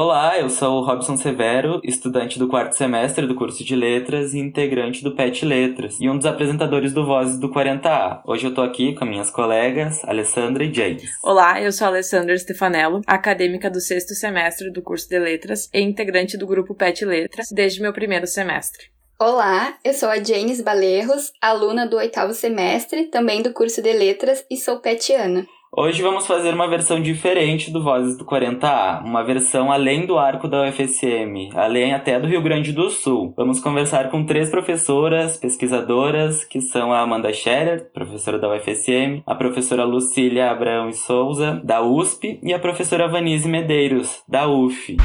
Olá, eu sou o Robson Severo, estudante do quarto semestre do curso de Letras e integrante do PET Letras, e um dos apresentadores do Vozes do 40A. Hoje eu tô aqui com minhas colegas, Alessandra e James. Olá, eu sou a Alessandra Stefanello, acadêmica do sexto semestre do curso de Letras e integrante do grupo PET Letras desde meu primeiro semestre. Olá, eu sou a Janes Balerros, aluna do oitavo semestre, também do curso de Letras, e sou petiana. Hoje vamos fazer uma versão diferente do Vozes do 40A, uma versão além do arco da UFSM, além até do Rio Grande do Sul. Vamos conversar com três professoras, pesquisadoras, que são a Amanda Scherer, professora da UFSM, a professora Lucília Abraão e Souza, da USP, e a professora Vanise Medeiros, da UF.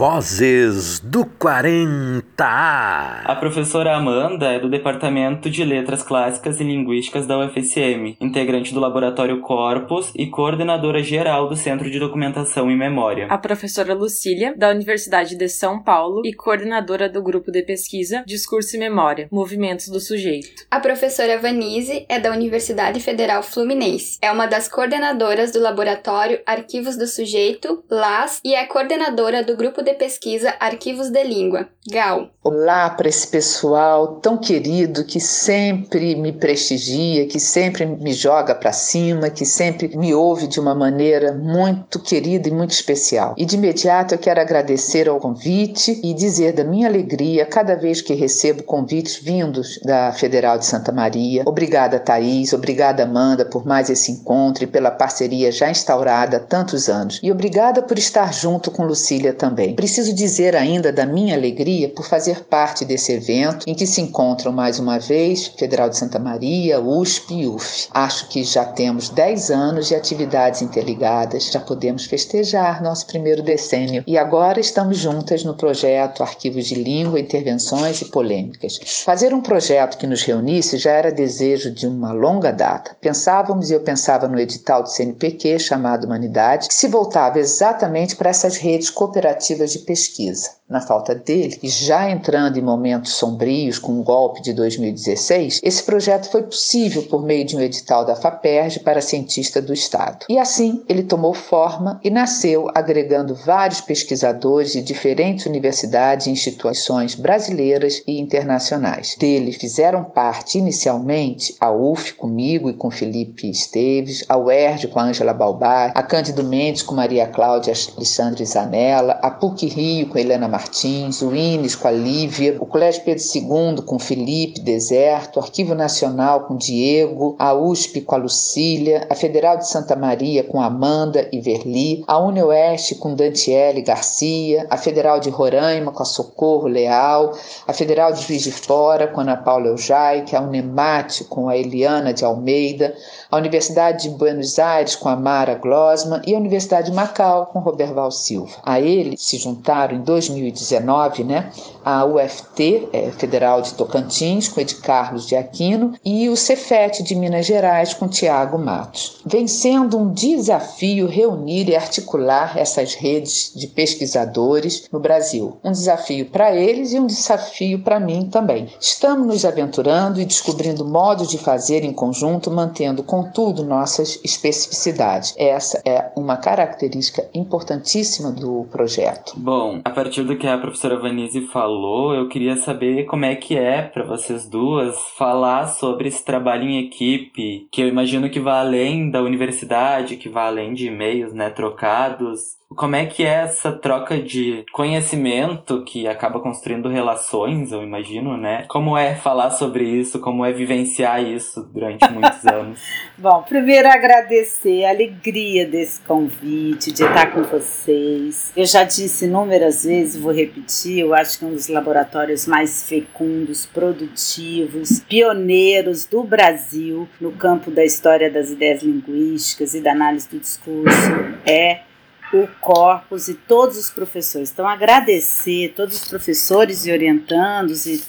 Vozes do 40A. A professora Amanda é do Departamento de Letras Clássicas e Linguísticas da UFSM, integrante do Laboratório Corpus e coordenadora geral do Centro de Documentação e Memória. A professora Lucília, da Universidade de São Paulo e coordenadora do grupo de pesquisa Discurso e Memória, Movimentos do Sujeito. A professora Vanise é da Universidade Federal Fluminense. É uma das coordenadoras do Laboratório Arquivos do Sujeito, LAS, e é coordenadora do grupo de pesquisa Arquivos de Língua, GAL. Olá para esse pessoal tão querido que sempre me prestigia, que sempre me joga para cima, que sempre me ouve de uma maneira muito querida e muito especial. E de imediato eu quero agradecer ao convite e dizer da minha alegria cada vez que recebo convites vindos da Federal de Santa Maria. Obrigada, Thaís, obrigada, Amanda, por mais esse encontro e pela parceria já instaurada há tantos anos. E obrigada por estar junto com Lucília também. Preciso dizer ainda da minha alegria por fazer parte desse evento em que se encontram mais uma vez Federal de Santa Maria, USP e UF. Acho que já temos 10 anos de atividades interligadas, já podemos festejar nosso primeiro decênio e agora estamos juntas no projeto Arquivos de Língua, Intervenções e Polêmicas. Fazer um projeto que nos reunisse já era desejo de uma longa data. Pensávamos e eu pensava no edital do CNPq chamado Humanidade, que se voltava exatamente para essas redes cooperativas de pesquisa. Na falta dele, e já entrando em momentos sombrios com o golpe de 2016, esse projeto foi possível por meio de um edital da FAPERJ para cientista do Estado. E assim ele tomou forma e nasceu agregando vários pesquisadores de diferentes universidades e instituições brasileiras e internacionais. Dele fizeram parte inicialmente a UF comigo e com Felipe Esteves, a UERJ com a Ângela Balbar, a Cândido Mendes com Maria Cláudia Alexandre Zanella, a PUC Rio com Helena Martins, o INES com a Lívia, o Colégio Pedro II com Felipe Deserto, o Arquivo Nacional com Diego, a USP com a Lucília, a Federal de Santa Maria com Amanda e Verli, a UniOeste com Dantiele Garcia, a Federal de Roraima com a Socorro Leal, a Federal de Juiz de Fora com Ana Paula Eujaic, a Unemate com a Eliana de Almeida, a Universidade de Buenos Aires com a Mara Glosman e a Universidade de Macau com Roberval Silva. A ele se juntaram em 2019 né, a UFT, é, Federal de Tocantins, com Ed Carlos de Aquino, e o Cefet de Minas Gerais, com Tiago Matos. Vem sendo um desafio reunir e articular essas redes de pesquisadores no Brasil. Um desafio para eles e um desafio para mim também. Estamos nos aventurando e descobrindo modos de fazer em conjunto, mantendo, contudo, nossas especificidades. Essa é uma característica importantíssima do projeto. Bom, a partir do que a professora Vanise falou, eu queria saber como é que é para vocês duas falar sobre esse trabalho em equipe, que eu imagino que vai além da universidade, que vai além de e-mails, né, trocados. Como é que é essa troca de conhecimento que acaba construindo relações, eu imagino, né? Como é falar sobre isso, como é vivenciar isso durante muitos anos? Bom, primeiro agradecer a alegria desse convite, de estar com vocês. Eu já disse inúmeras vezes, vou repetir, eu acho que é um dos laboratórios mais fecundos, produtivos, pioneiros do Brasil no campo da história das ideias linguísticas e da análise do discurso é o corpus e todos os professores. Então, agradecer todos os professores e orientandos e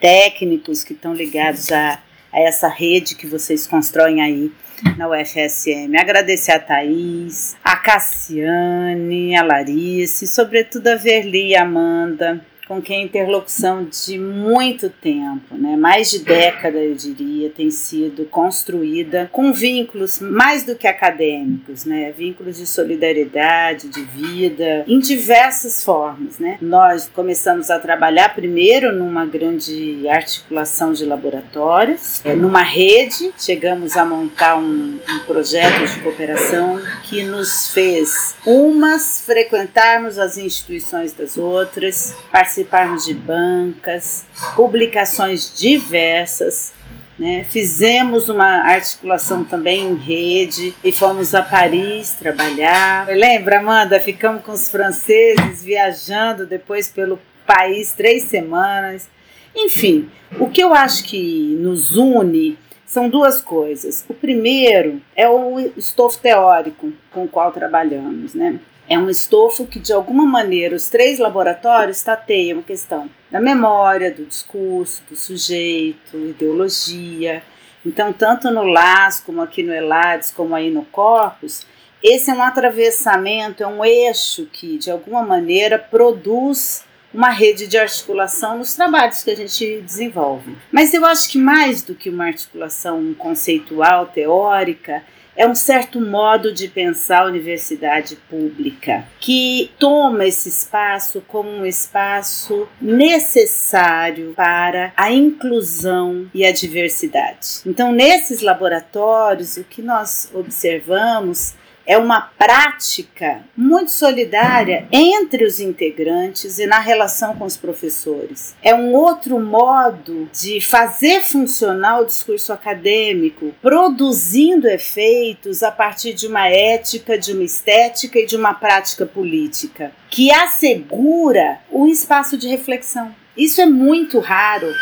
técnicos que estão ligados a, a essa rede que vocês constroem aí na UFSM. Agradecer a Thaís, a Cassiane, a Larice, sobretudo a Verli e a Amanda, com quem a interlocução de muito tempo, né, mais de década eu diria, tem sido construída com vínculos mais do que acadêmicos, né, vínculos de solidariedade, de vida, em diversas formas. Né. Nós começamos a trabalhar primeiro numa grande articulação de laboratórios, é, numa rede, chegamos a montar um, um projeto de cooperação que nos fez umas frequentarmos as instituições das outras, participarmos de bancas, publicações diversas. Né? Fizemos uma articulação também em rede e fomos a Paris trabalhar. Lembra, Amanda? Ficamos com os franceses viajando depois pelo país três semanas. Enfim, o que eu acho que nos une são duas coisas. O primeiro é o estofo teórico com o qual trabalhamos, né? É um estofo que, de alguma maneira, os três laboratórios tateiam a questão da memória, do discurso, do sujeito, ideologia. Então, tanto no LAS, como aqui no ELADES, como aí no Corpus, esse é um atravessamento, é um eixo que, de alguma maneira, produz uma rede de articulação nos trabalhos que a gente desenvolve. Mas eu acho que mais do que uma articulação conceitual, teórica, é um certo modo de pensar a universidade pública, que toma esse espaço como um espaço necessário para a inclusão e a diversidade. Então, nesses laboratórios, o que nós observamos é uma prática muito solidária entre os integrantes e na relação com os professores. É um outro modo de fazer funcionar o discurso acadêmico, produzindo efeitos a partir de uma ética, de uma estética e de uma prática política, que assegura o espaço de reflexão. Isso é muito raro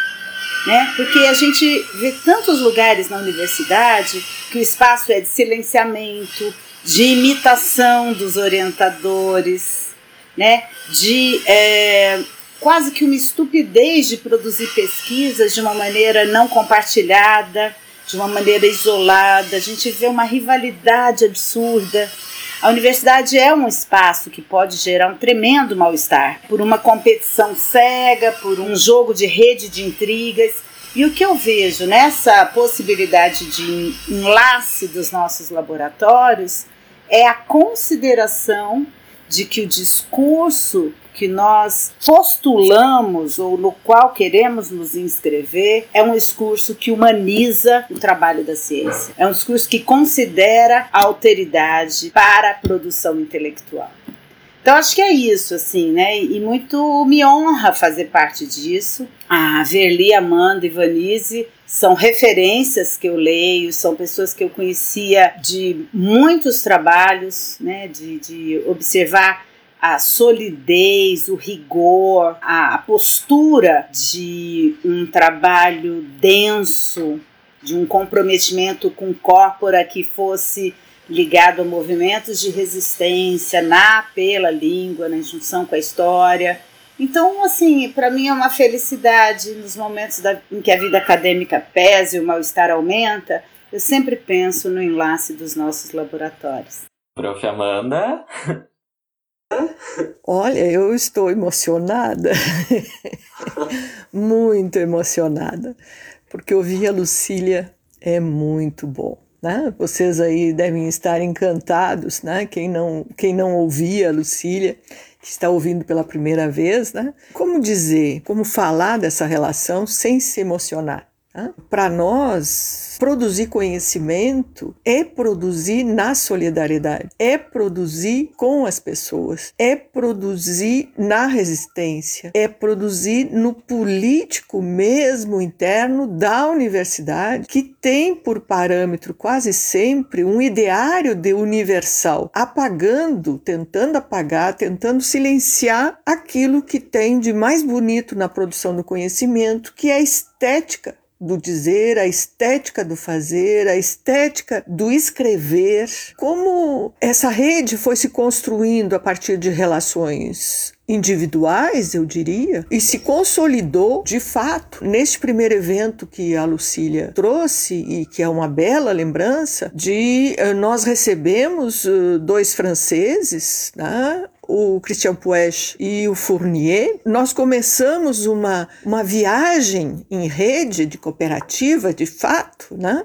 né? Porque a gente vê tantos lugares na universidade que o espaço é de silenciamento, de imitação dos orientadores, né? de é, quase que uma estupidez de produzir pesquisas de uma maneira não compartilhada, de uma maneira isolada. A gente vê uma rivalidade absurda. A universidade é um espaço que pode gerar um tremendo mal-estar por uma competição cega, por um jogo de rede de intrigas. E o que eu vejo nessa possibilidade de enlace dos nossos laboratórios é a consideração de que o discurso que nós postulamos ou no qual queremos nos inscrever é um discurso que humaniza o trabalho da ciência. É um discurso que considera a alteridade para a produção intelectual. Então acho que é isso, assim, né? E muito me honra fazer parte disso. A Verli, Amanda e Vanise são referências que eu leio, são pessoas que eu conhecia de muitos trabalhos, né? De, de observar a solidez, o rigor, a, a postura de um trabalho denso, de um comprometimento com corpora que fosse ligado a movimentos de resistência na pela língua, na junção com a história. Então, assim, para mim é uma felicidade nos momentos da, em que a vida acadêmica pesa e o mal-estar aumenta, eu sempre penso no enlace dos nossos laboratórios. Prof. Amanda? Olha, eu estou emocionada, muito emocionada, porque ouvir a Lucília é muito bom. Né? Vocês aí devem estar encantados, né? Quem não, quem não ouvia a Lucília, que está ouvindo pela primeira vez, né? Como dizer, como falar dessa relação sem se emocionar? Para nós, produzir conhecimento é produzir na solidariedade, é produzir com as pessoas, é produzir na resistência, é produzir no político mesmo interno da universidade, que tem por parâmetro quase sempre um ideário de universal, apagando, tentando apagar, tentando silenciar aquilo que tem de mais bonito na produção do conhecimento, que é a estética do dizer, a estética do fazer, a estética do escrever, como essa rede foi se construindo a partir de relações individuais, eu diria, e se consolidou de fato neste primeiro evento que a Lucília trouxe e que é uma bela lembrança de uh, nós recebemos uh, dois franceses, né? O Christian Puech e o Fournier, nós começamos uma, uma viagem em rede de cooperativa, de fato, né?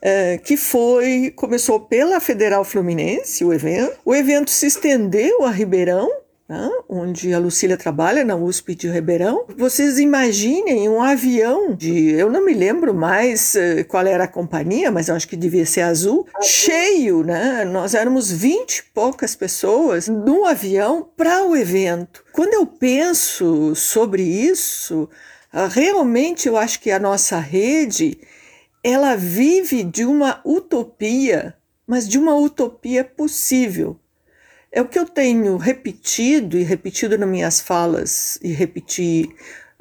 É, que foi começou pela Federal Fluminense o evento. O evento se estendeu a Ribeirão né, onde a Lucília trabalha, na USP de Ribeirão. Vocês imaginem um avião de, eu não me lembro mais uh, qual era a companhia, mas acho que devia ser azul, cheio, né? Nós éramos 20 e poucas pessoas no avião para o evento. Quando eu penso sobre isso, uh, realmente eu acho que a nossa rede ela vive de uma utopia, mas de uma utopia possível é o que eu tenho repetido e repetido nas minhas falas e repeti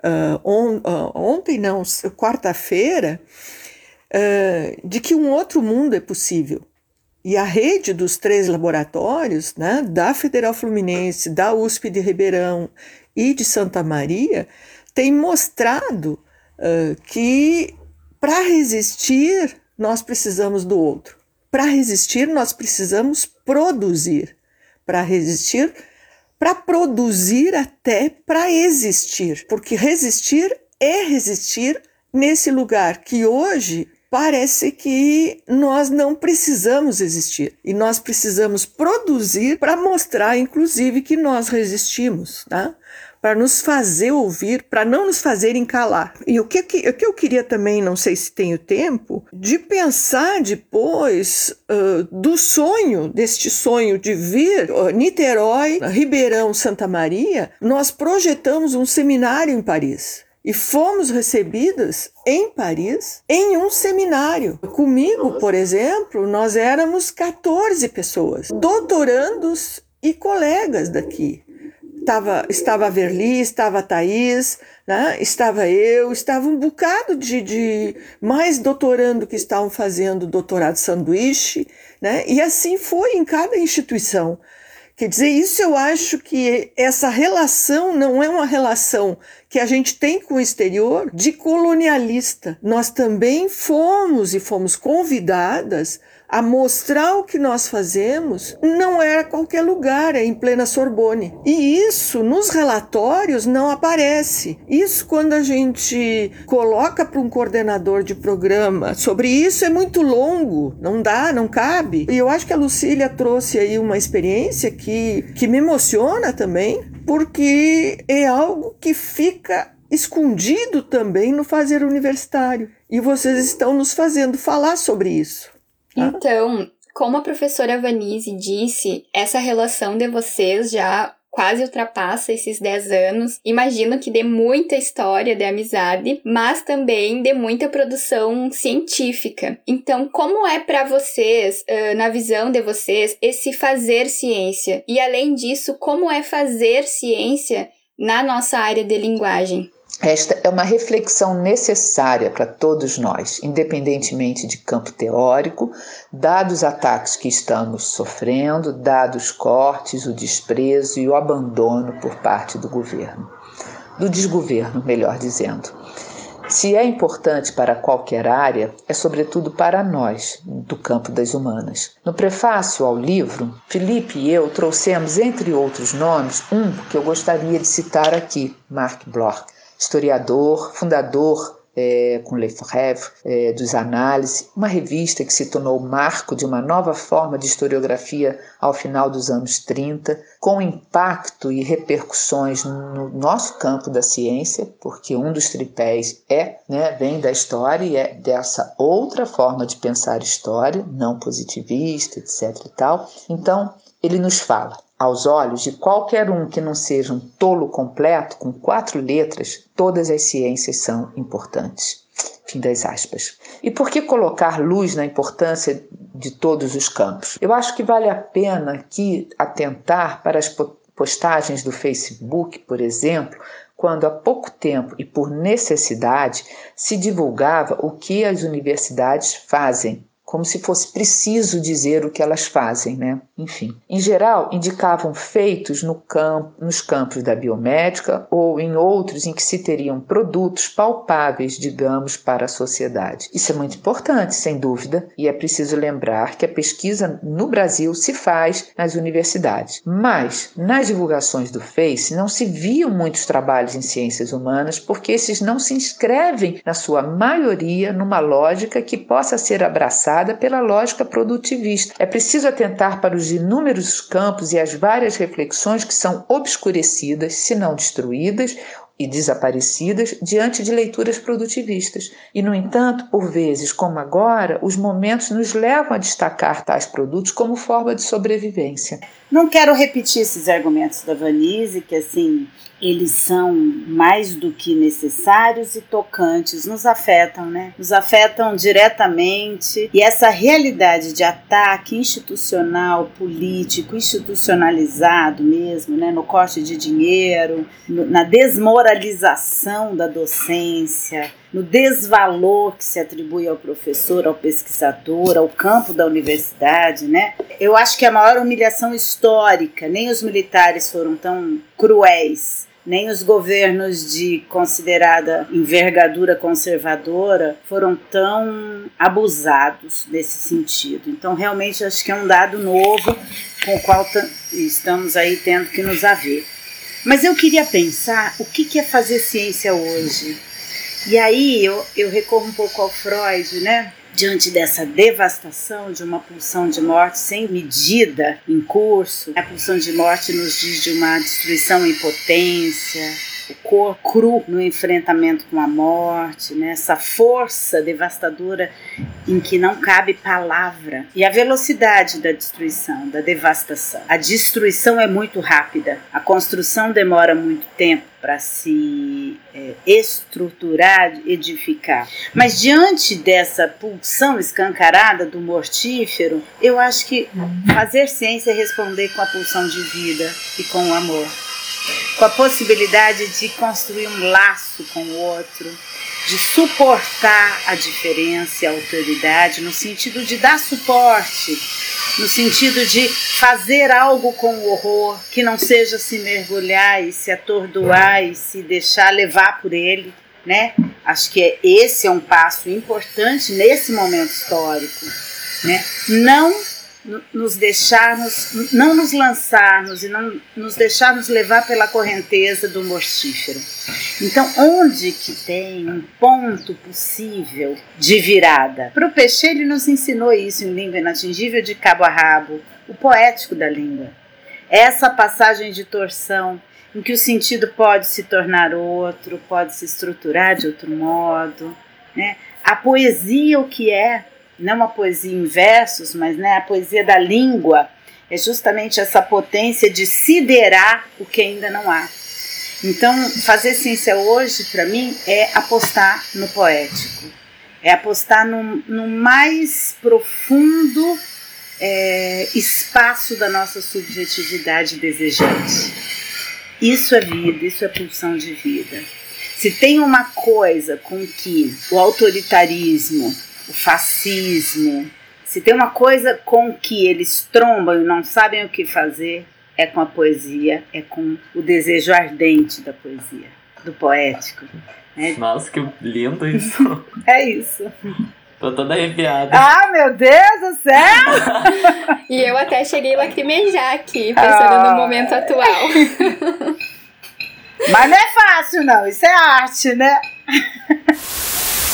uh, on, uh, ontem, não, quarta-feira, uh, de que um outro mundo é possível. E a rede dos três laboratórios, né, da Federal Fluminense, da USP de Ribeirão e de Santa Maria, tem mostrado que para resistir nós precisamos do outro. Para resistir nós precisamos produzir para resistir, para produzir até para existir, porque resistir é resistir nesse lugar que hoje parece que nós não precisamos existir e nós precisamos produzir para mostrar, inclusive, que nós resistimos, tá? Para nos fazer ouvir, para não nos fazerem calar. E o que, o que eu queria também, não sei se tenho tempo, de pensar depois uh, do sonho, deste sonho de vir uh, Niterói, Ribeirão, Santa Maria, nós projetamos um seminário em Paris e fomos recebidas em Paris em um seminário. Comigo, por exemplo, nós éramos 14 pessoas, doutorandos e colegas daqui. Tava, estava a Verli, estava a Thaís, né? estava eu, estava um bocado de, de mais doutorando que estavam fazendo doutorado sanduíche, né? e assim foi em cada instituição. Quer dizer, isso eu acho que essa relação não é uma relação que a gente tem com o exterior de colonialista. Nós também fomos e fomos convidadas a mostrar o que nós fazemos não era qualquer lugar, é em plena Sorbonne. E isso nos relatórios não aparece. Isso quando a gente coloca para um coordenador de programa sobre isso é muito longo, não dá, não cabe. E eu acho que a Lucília trouxe aí uma experiência que, que me emociona também, porque é algo que fica escondido também no fazer universitário. E vocês estão nos fazendo falar sobre isso. Então, como a professora Vanise disse, essa relação de vocês já quase ultrapassa esses 10 anos. Imagino que dê muita história de amizade, mas também de muita produção científica. Então, como é para vocês, na visão de vocês, esse fazer ciência? E além disso, como é fazer ciência na nossa área de linguagem? Esta é uma reflexão necessária para todos nós, independentemente de campo teórico, dados os ataques que estamos sofrendo, dados os cortes, o desprezo e o abandono por parte do governo. Do desgoverno, melhor dizendo. Se é importante para qualquer área, é sobretudo para nós, do campo das humanas. No prefácio ao livro, Felipe e eu trouxemos, entre outros nomes, um que eu gostaria de citar aqui, Mark Bloch historiador, fundador é, com Lefebvre, é, dos Análises, uma revista que se tornou marco de uma nova forma de historiografia ao final dos anos 30, com impacto e repercussões no nosso campo da ciência, porque um dos tripés é, né, vem da história e é dessa outra forma de pensar história, não positivista, etc. e tal. Então, ele nos fala aos olhos de qualquer um que não seja um tolo completo, com quatro letras, todas as ciências são importantes. Fim das aspas. E por que colocar luz na importância de todos os campos? Eu acho que vale a pena aqui atentar para as postagens do Facebook, por exemplo, quando há pouco tempo e por necessidade se divulgava o que as universidades fazem como se fosse preciso dizer o que elas fazem, né? Enfim, em geral, indicavam feitos no campo, nos campos da biomédica ou em outros em que se teriam produtos palpáveis, digamos, para a sociedade. Isso é muito importante, sem dúvida, e é preciso lembrar que a pesquisa no Brasil se faz nas universidades. Mas nas divulgações do Face não se viam muitos trabalhos em ciências humanas porque esses não se inscrevem, na sua maioria, numa lógica que possa ser abraçada pela lógica produtivista. É preciso atentar para os inúmeros campos e as várias reflexões que são obscurecidas, se não destruídas, e desaparecidas diante de leituras produtivistas. E, no entanto, por vezes, como agora, os momentos nos levam a destacar tais produtos como forma de sobrevivência. Não quero repetir esses argumentos da Vanise, que assim, eles são mais do que necessários e tocantes, nos afetam, né? Nos afetam diretamente. E essa realidade de ataque institucional, político, institucionalizado mesmo, né? No corte de dinheiro, na desmoralização da docência, no desvalor que se atribui ao professor, ao pesquisador, ao campo da universidade, né? Eu acho que a maior humilhação histórica, nem os militares foram tão cruéis, nem os governos de considerada envergadura conservadora foram tão abusados nesse sentido. Então, realmente, acho que é um dado novo com o qual estamos aí tendo que nos haver. Mas eu queria pensar o que é fazer ciência hoje e aí eu, eu recorro um pouco ao Freud, né? Diante dessa devastação de uma pulsão de morte sem medida em curso, a pulsão de morte nos diz de uma destruição em potência, o corpo cru no enfrentamento com a morte, né? essa força devastadora em que não cabe palavra. E a velocidade da destruição, da devastação. A destruição é muito rápida, a construção demora muito tempo para se é, estruturar, edificar. Mas diante dessa pulsão escancarada do mortífero, eu acho que fazer ciência é responder com a pulsão de vida e com o amor com a possibilidade de construir um laço com o outro, de suportar a diferença e a autoridade, no sentido de dar suporte, no sentido de fazer algo com o horror, que não seja se mergulhar e se atordoar e se deixar levar por ele, né? Acho que esse é um passo importante nesse momento histórico, né? Não nos deixarmos, não nos lançarmos e não nos deixarmos levar pela correnteza do mortífero. Então, onde que tem um ponto possível de virada? Para o Peixe, ele nos ensinou isso em Língua Inatingível de Cabo a Rabo, o poético da língua. Essa passagem de torção em que o sentido pode se tornar outro, pode se estruturar de outro modo. Né? A poesia, o que é? Não uma poesia em versos, mas né, a poesia da língua, é justamente essa potência de siderar o que ainda não há. Então, fazer ciência hoje, para mim, é apostar no poético, é apostar no, no mais profundo é, espaço da nossa subjetividade desejante. Isso é vida, isso é pulsão de vida. Se tem uma coisa com que o autoritarismo o fascismo. Se tem uma coisa com que eles trombam e não sabem o que fazer, é com a poesia, é com o desejo ardente da poesia, do poético. Né? Nossa, que lindo isso. é isso. Tô toda arrepiada. Ah, meu Deus do céu! e eu até cheguei a lacrimejar aqui, pensando ah. no momento atual. Mas não é fácil, não. Isso é arte, né?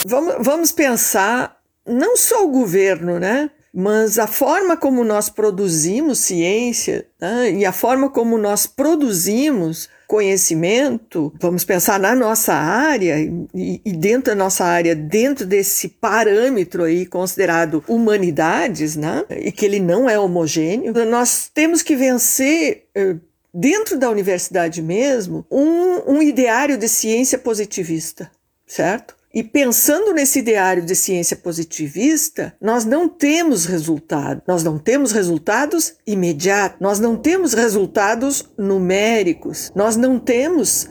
Vamos, vamos pensar não só o governo, né? Mas a forma como nós produzimos ciência né? e a forma como nós produzimos conhecimento, vamos pensar na nossa área e, e, dentro da nossa área, dentro desse parâmetro aí considerado humanidades, né? E que ele não é homogêneo, nós temos que vencer eh, dentro da universidade mesmo um, um ideário de ciência positivista, certo? E pensando nesse ideário de ciência positivista, nós não temos resultado, nós não temos resultados imediatos, nós não temos resultados numéricos, nós não temos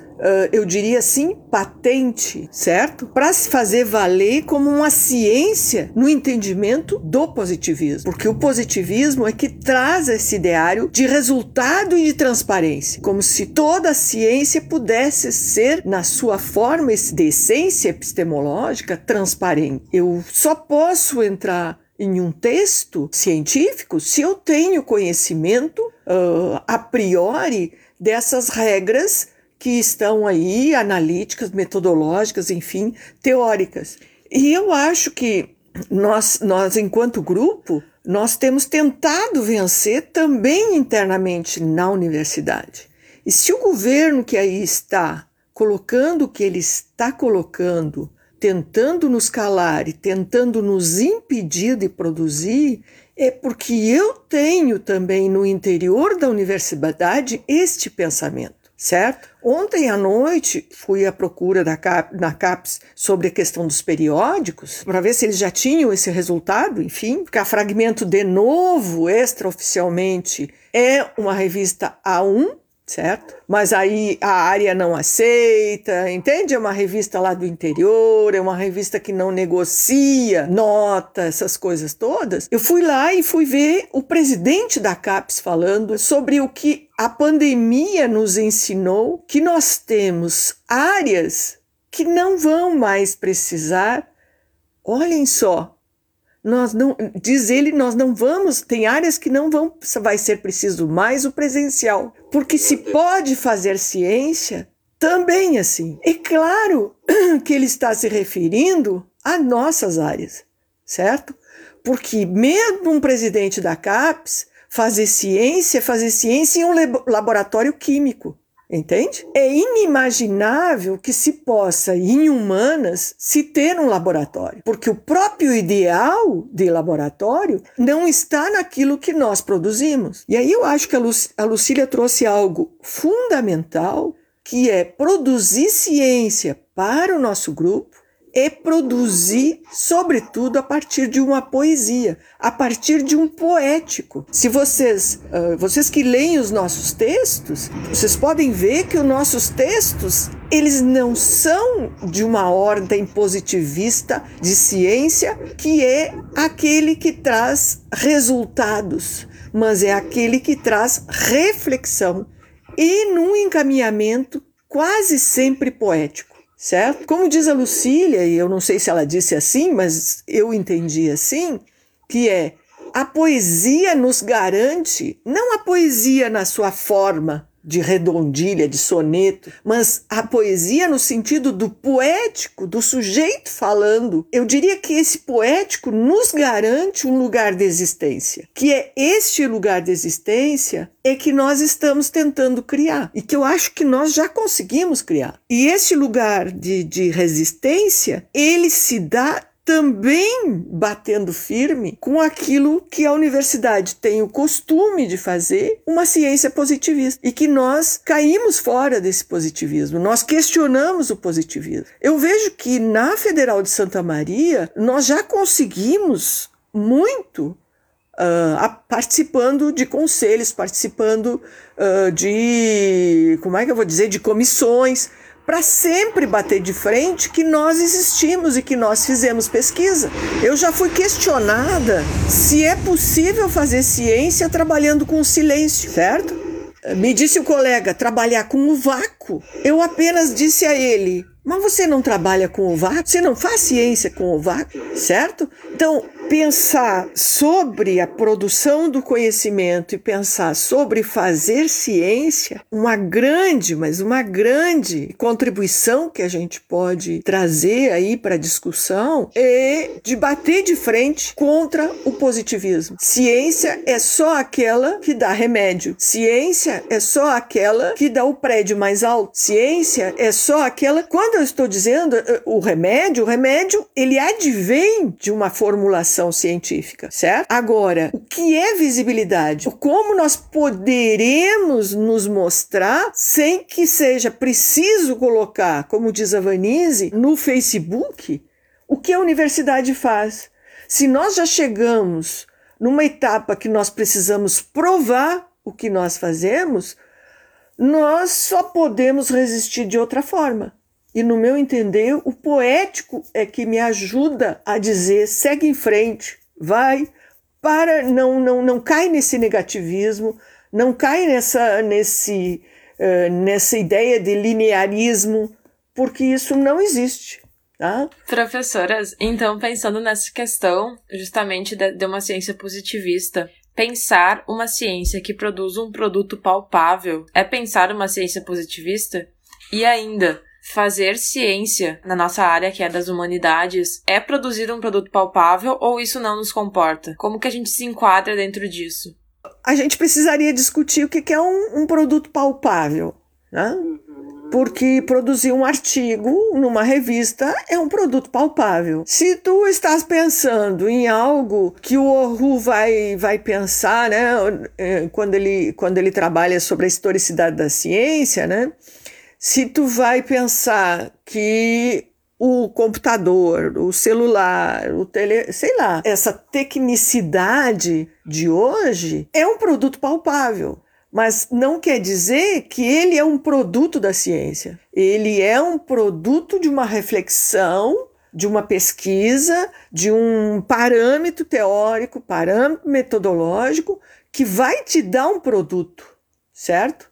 eu diria assim, patente, certo? Para se fazer valer como uma ciência no entendimento do positivismo. Porque o positivismo é que traz esse ideário de resultado e de transparência, como se toda a ciência pudesse ser, na sua forma de essência epistemológica, transparente. Eu só posso entrar em um texto científico se eu tenho conhecimento uh, a priori dessas regras que estão aí, analíticas, metodológicas, enfim, teóricas. E eu acho que nós, nós enquanto grupo, nós temos tentado vencer também internamente na universidade. E se o governo que aí está colocando o que ele está colocando, tentando nos calar e tentando nos impedir de produzir, é porque eu tenho também no interior da universidade este pensamento certo? Ontem à noite fui à procura da Cap, na CAPES sobre a questão dos periódicos, para ver se eles já tinham esse resultado, enfim, porque a Fragmento, de novo, extraoficialmente, é uma revista A1, certo? Mas aí a área não aceita, entende? É uma revista lá do interior, é uma revista que não negocia nota, essas coisas todas. Eu fui lá e fui ver o presidente da CAPES falando sobre o que a pandemia nos ensinou, que nós temos áreas que não vão mais precisar. Olhem só, nós não, diz ele, nós não vamos, tem áreas que não vão, vai ser preciso mais o presencial, porque se pode fazer ciência também assim. É claro que ele está se referindo a nossas áreas, certo? Porque mesmo um presidente da CAPES fazer ciência, fazer ciência em um laboratório químico. Entende? É inimaginável que se possa, em humanas, se ter um laboratório, porque o próprio ideal de laboratório não está naquilo que nós produzimos. E aí eu acho que a, a Lucília trouxe algo fundamental, que é produzir ciência para o nosso grupo, é produzir, sobretudo, a partir de uma poesia, a partir de um poético. Se vocês, uh, vocês que leem os nossos textos, vocês podem ver que os nossos textos eles não são de uma ordem positivista de ciência, que é aquele que traz resultados, mas é aquele que traz reflexão e num encaminhamento quase sempre poético certo? Como diz a Lucília, e eu não sei se ela disse assim, mas eu entendi assim, que é a poesia nos garante, não a poesia na sua forma de redondilha, de soneto, mas a poesia no sentido do poético, do sujeito falando. Eu diria que esse poético nos garante um lugar de existência, que é este lugar de existência é que nós estamos tentando criar e que eu acho que nós já conseguimos criar. E esse lugar de, de resistência, ele se dá também batendo firme com aquilo que a universidade tem o costume de fazer, uma ciência positivista, e que nós caímos fora desse positivismo, nós questionamos o positivismo. Eu vejo que na Federal de Santa Maria nós já conseguimos muito Uh, participando de conselhos, participando uh, de, como é que eu vou dizer, de comissões, para sempre bater de frente que nós existimos e que nós fizemos pesquisa. Eu já fui questionada se é possível fazer ciência trabalhando com silêncio, certo? Me disse o colega, trabalhar com o vácuo. Eu apenas disse a ele, mas você não trabalha com o vácuo? Você não faz ciência com o vácuo, certo? Então, pensar sobre a produção do conhecimento e pensar sobre fazer ciência, uma grande, mas uma grande contribuição que a gente pode trazer aí para a discussão é de bater de frente contra o positivismo. Ciência é só aquela que dá remédio. Ciência é só aquela que dá o prédio mais alto. Ciência é só aquela. Quando eu estou dizendo eh, o remédio, o remédio ele advém de uma formulação científica, certo? Agora, o que é visibilidade? Como nós poderemos nos mostrar sem que seja preciso colocar, como diz a Vanise, no Facebook, o que a universidade faz? Se nós já chegamos numa etapa que nós precisamos provar o que nós fazemos, nós só podemos resistir de outra forma. E no meu entender, o poético é que me ajuda a dizer: segue em frente, vai, para, não, não, não cai nesse negativismo, não cai nessa, nesse, uh, nessa ideia de linearismo, porque isso não existe. Tá? Professoras, então pensando nessa questão justamente de, de uma ciência positivista, pensar uma ciência que produz um produto palpável é pensar uma ciência positivista? E ainda, fazer ciência na nossa área, que é das humanidades, é produzir um produto palpável ou isso não nos comporta? Como que a gente se enquadra dentro disso? A gente precisaria discutir o que é um, um produto palpável, né? Porque produzir um artigo numa revista é um produto palpável. Se tu estás pensando em algo que o Oru vai, vai pensar, né, eh, quando ele, quando ele trabalha sobre a historicidade da ciência, né, se tu vai pensar que o computador, o celular, o tele, sei lá, essa tecnicidade de hoje é um produto palpável. Mas não quer dizer que ele é um produto da ciência. Ele é um produto de uma reflexão, de uma pesquisa, de um parâmetro teórico, parâmetro metodológico que vai te dar um produto, certo?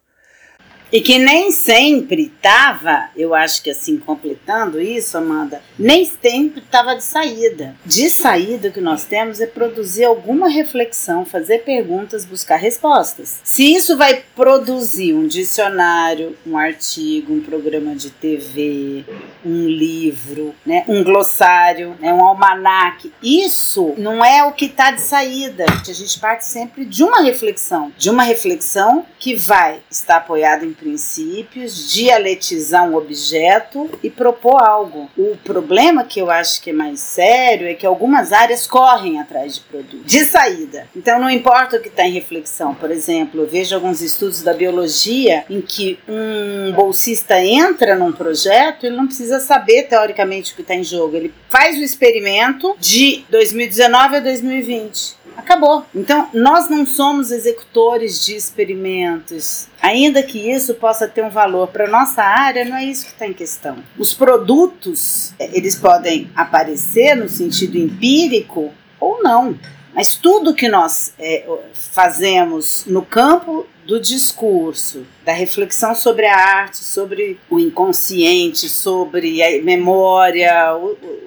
E que nem sempre estava, eu acho que assim, completando isso, Amanda, nem sempre estava de saída. De saída, o que nós temos é produzir alguma reflexão, fazer perguntas, buscar respostas. Se isso vai produzir um dicionário, um artigo, um programa de TV, um livro, né, um glossário, né, um almanaque, isso não é o que está de saída. A gente parte sempre de uma reflexão, de uma reflexão que vai estar apoiada em princípios, dialetizar um objeto e propor algo. O problema que eu acho que é mais sério é que algumas áreas correm atrás de produto, de saída. Então não importa o que está em reflexão. Por exemplo, eu vejo alguns estudos da biologia em que um bolsista entra num projeto, ele não precisa saber teoricamente o que está em jogo. Ele faz o experimento de 2019 a 2020 acabou. Então, nós não somos executores de experimentos. Ainda que isso possa ter um valor para nossa área, não é isso que está em questão. Os produtos, eles podem aparecer no sentido empírico ou não. Mas tudo que nós é, fazemos no campo do discurso, da reflexão sobre a arte, sobre o inconsciente, sobre a memória,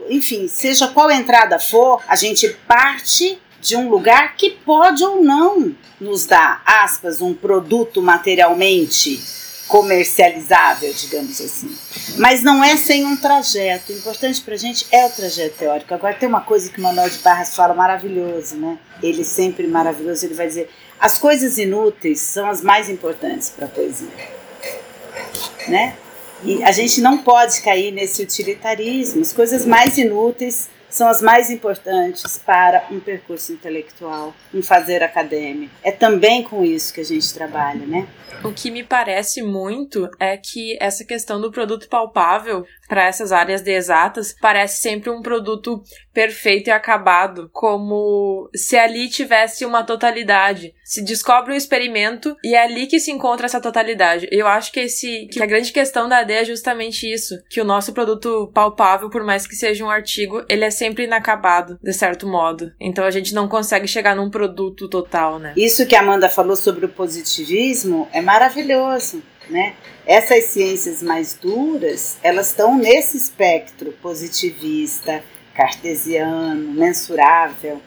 enfim, seja qual entrada for, a gente parte de um lugar que pode ou não nos dar, aspas, um produto materialmente comercializável, digamos assim. Mas não é sem um trajeto. O importante para a gente é o trajeto teórico. Agora tem uma coisa que o Manuel de Barras fala maravilhoso, né? Ele sempre maravilhoso, ele vai dizer: as coisas inúteis são as mais importantes para a poesia. Né? E a gente não pode cair nesse utilitarismo. As coisas mais inúteis são as mais importantes para um percurso intelectual, um fazer acadêmico. É também com isso que a gente trabalha, né? O que me parece muito é que essa questão do produto palpável para essas áreas de exatas parece sempre um produto perfeito e acabado, como se ali tivesse uma totalidade. Se descobre um experimento e é ali que se encontra essa totalidade. Eu acho que esse que a grande questão da AD é justamente isso, que o nosso produto palpável, por mais que seja um artigo, ele é sempre inacabado, de certo modo. Então a gente não consegue chegar num produto total, né? Isso que a Amanda falou sobre o positivismo é maravilhoso, né? Essas ciências mais duras, elas estão nesse espectro positivista, cartesiano, mensurável,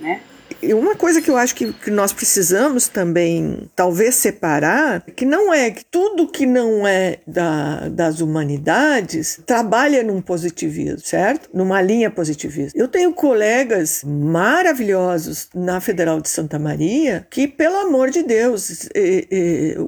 né? E uma coisa que eu acho que, que nós precisamos também, talvez, separar, que não é que tudo que não é da, das humanidades trabalha num positivismo, certo? Numa linha positivista. Eu tenho colegas maravilhosos na Federal de Santa Maria que, pelo amor de Deus,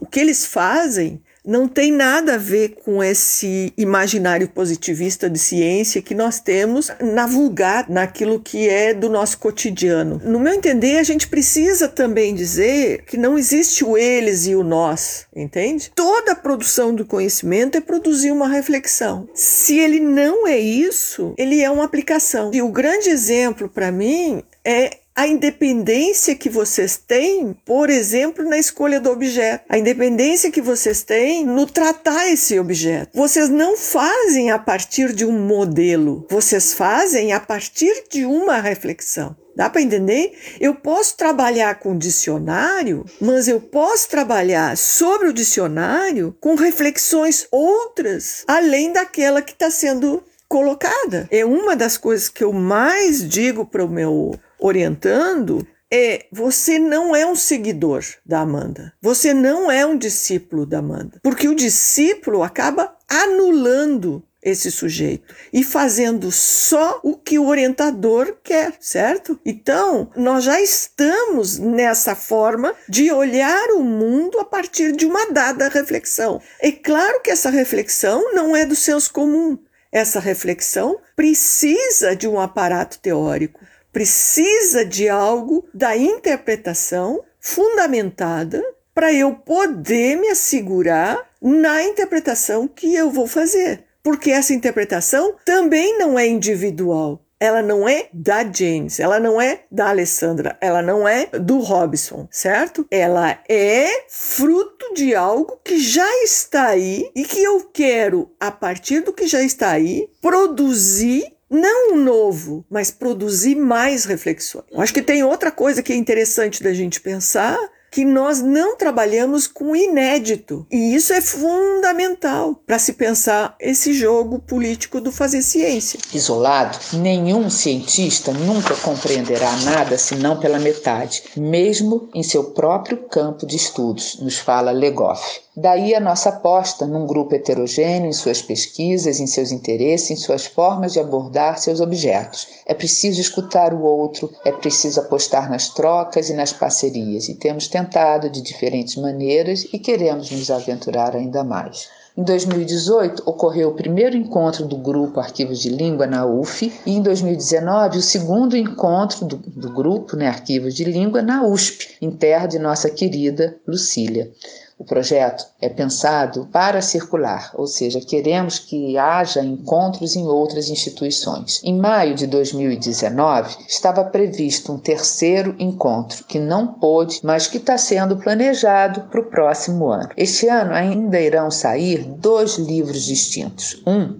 o que eles fazem não tem nada a ver com esse imaginário positivista de ciência que nós temos na vulgar, naquilo que é do nosso cotidiano. No meu entender, a gente precisa também dizer que não existe o eles e o nós, entende? Toda produção do conhecimento é produzir uma reflexão. Se ele não é isso, ele é uma aplicação. E o grande exemplo para mim é a independência que vocês têm, por exemplo, na escolha do objeto, a independência que vocês têm no tratar esse objeto. Vocês não fazem a partir de um modelo, vocês fazem a partir de uma reflexão. Dá para entender? Eu posso trabalhar com dicionário, mas eu posso trabalhar sobre o dicionário com reflexões outras, além daquela que está sendo colocada. É uma das coisas que eu mais digo para o meu orientando é você não é um seguidor da Amanda. Você não é um discípulo da Amanda. Porque o discípulo acaba anulando esse sujeito e fazendo só o que o orientador quer, certo? Então, nós já estamos nessa forma de olhar o mundo a partir de uma dada reflexão. É claro que essa reflexão não é do senso comum. Essa reflexão precisa de um aparato teórico, precisa de algo da interpretação fundamentada para eu poder me assegurar na interpretação que eu vou fazer porque essa interpretação também não é individual. Ela não é da James, ela não é da Alessandra, ela não é do Robson, certo? Ela é fruto de algo que já está aí e que eu quero, a partir do que já está aí, produzir não novo, mas produzir mais reflexões. Acho que tem outra coisa que é interessante da gente pensar, que nós não trabalhamos com inédito. E isso é fundamental para se pensar esse jogo político do fazer ciência. Isolado, nenhum cientista nunca compreenderá nada senão pela metade, mesmo em seu próprio campo de estudos, nos fala Legoff. Daí a nossa aposta num grupo heterogêneo em suas pesquisas, em seus interesses, em suas formas de abordar seus objetos. É preciso escutar o outro, é preciso apostar nas trocas e nas parcerias, e temos tentado de diferentes maneiras e queremos nos aventurar ainda mais. Em 2018, ocorreu o primeiro encontro do grupo Arquivos de Língua na UF e em 2019 o segundo encontro do, do grupo né, Arquivos de Língua na USP, em terra de nossa querida Lucília. O projeto é pensado para circular, ou seja, queremos que haja encontros em outras instituições. Em maio de 2019, estava previsto um terceiro encontro, que não pôde, mas que está sendo planejado para o próximo ano. Este ano ainda irão sair dois livros distintos. Um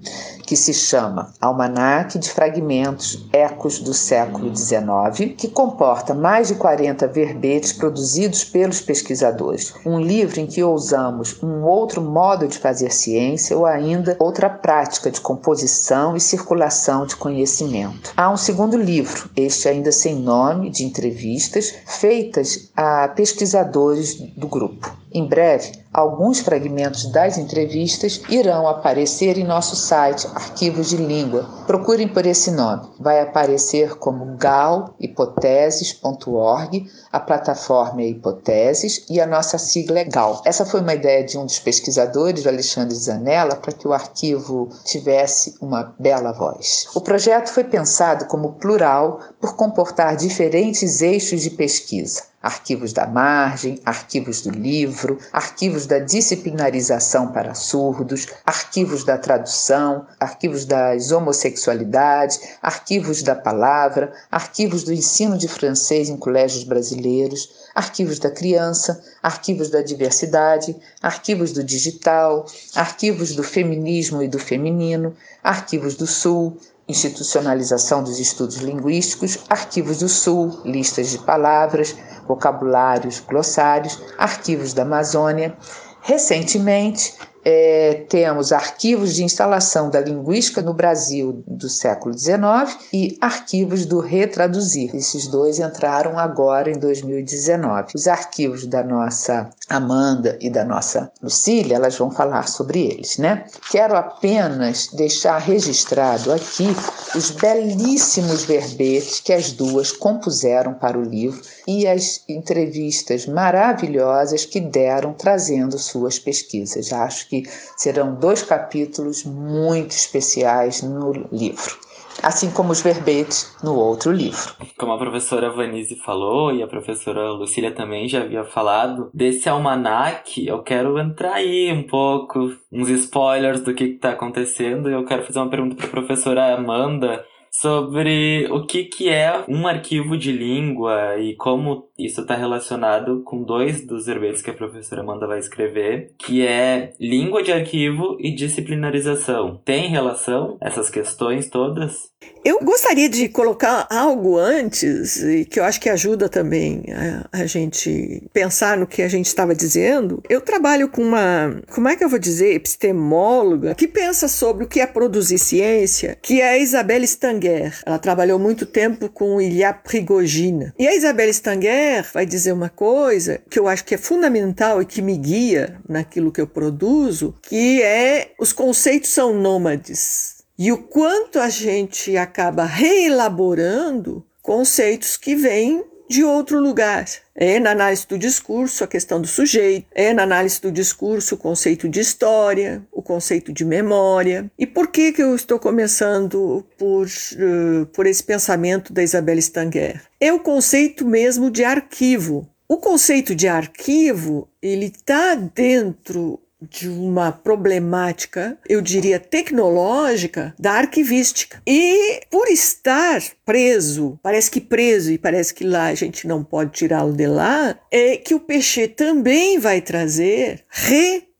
que se chama Almanaque de Fragmentos Ecos do Século XIX, que comporta mais de 40 verbetes produzidos pelos pesquisadores. Um livro em que ousamos um outro modo de fazer ciência ou ainda outra prática de composição e circulação de conhecimento. Há um segundo livro, este ainda sem nome, de entrevistas feitas a pesquisadores do grupo. Em breve, alguns fragmentos das entrevistas irão aparecer em nosso site Arquivos de Língua. Procurem por esse nome. Vai aparecer como galhipoteses.org, a plataforma é Hipoteses e a nossa sigla é GAL. Essa foi uma ideia de um dos pesquisadores, Alexandre Zanella, para que o arquivo tivesse uma bela voz. O projeto foi pensado como plural por comportar diferentes eixos de pesquisa arquivos da margem, arquivos do livro, arquivos da disciplinarização para surdos, arquivos da tradução, arquivos das homossexualidades, arquivos da palavra, arquivos do ensino de francês em colégios brasileiros, arquivos da criança, arquivos da diversidade, arquivos do digital, arquivos do feminismo e do feminino, arquivos do sul, institucionalização dos estudos linguísticos, arquivos do sul, listas de palavras, vocabulários, glossários, arquivos da Amazônia. Recentemente, é, temos arquivos de instalação da linguística no Brasil do século XIX e arquivos do Retraduzir. Esses dois entraram agora em 2019. Os arquivos da nossa Amanda e da nossa Lucília, elas vão falar sobre eles, né? Quero apenas deixar registrado aqui os belíssimos verbetes que as duas compuseram para o livro e as entrevistas maravilhosas que deram trazendo suas pesquisas. Acho que serão dois capítulos muito especiais no livro assim como os verbetes no outro livro. Como a professora Vanise falou e a professora Lucília também já havia falado, desse almanac eu quero entrar aí um pouco, uns spoilers do que está acontecendo e eu quero fazer uma pergunta para a professora Amanda sobre o que, que é um arquivo de língua e como isso está relacionado com dois dos verbetes que a professora Amanda vai escrever, que é língua de arquivo e disciplinarização. Tem relação essas questões todas? Eu gostaria de colocar algo antes, que eu acho que ajuda também a, a gente pensar no que a gente estava dizendo. Eu trabalho com uma, como é que eu vou dizer, epistemóloga, que pensa sobre o que é produzir ciência, que é a Isabelle Stanger. Ela trabalhou muito tempo com Ilya Prigogine. E a Isabelle Stanger vai dizer uma coisa que eu acho que é fundamental e que me guia naquilo que eu produzo, que é os conceitos são nômades. E o quanto a gente acaba reelaborando conceitos que vêm de outro lugar. É na análise do discurso a questão do sujeito, é na análise do discurso o conceito de história, o conceito de memória. E por que, que eu estou começando por, uh, por esse pensamento da Isabelle Stanger? É o conceito mesmo de arquivo. O conceito de arquivo ele está dentro de uma problemática, eu diria tecnológica, da arquivística. E por estar preso, parece que preso e parece que lá a gente não pode tirá-lo de lá, é que o peixe também vai trazer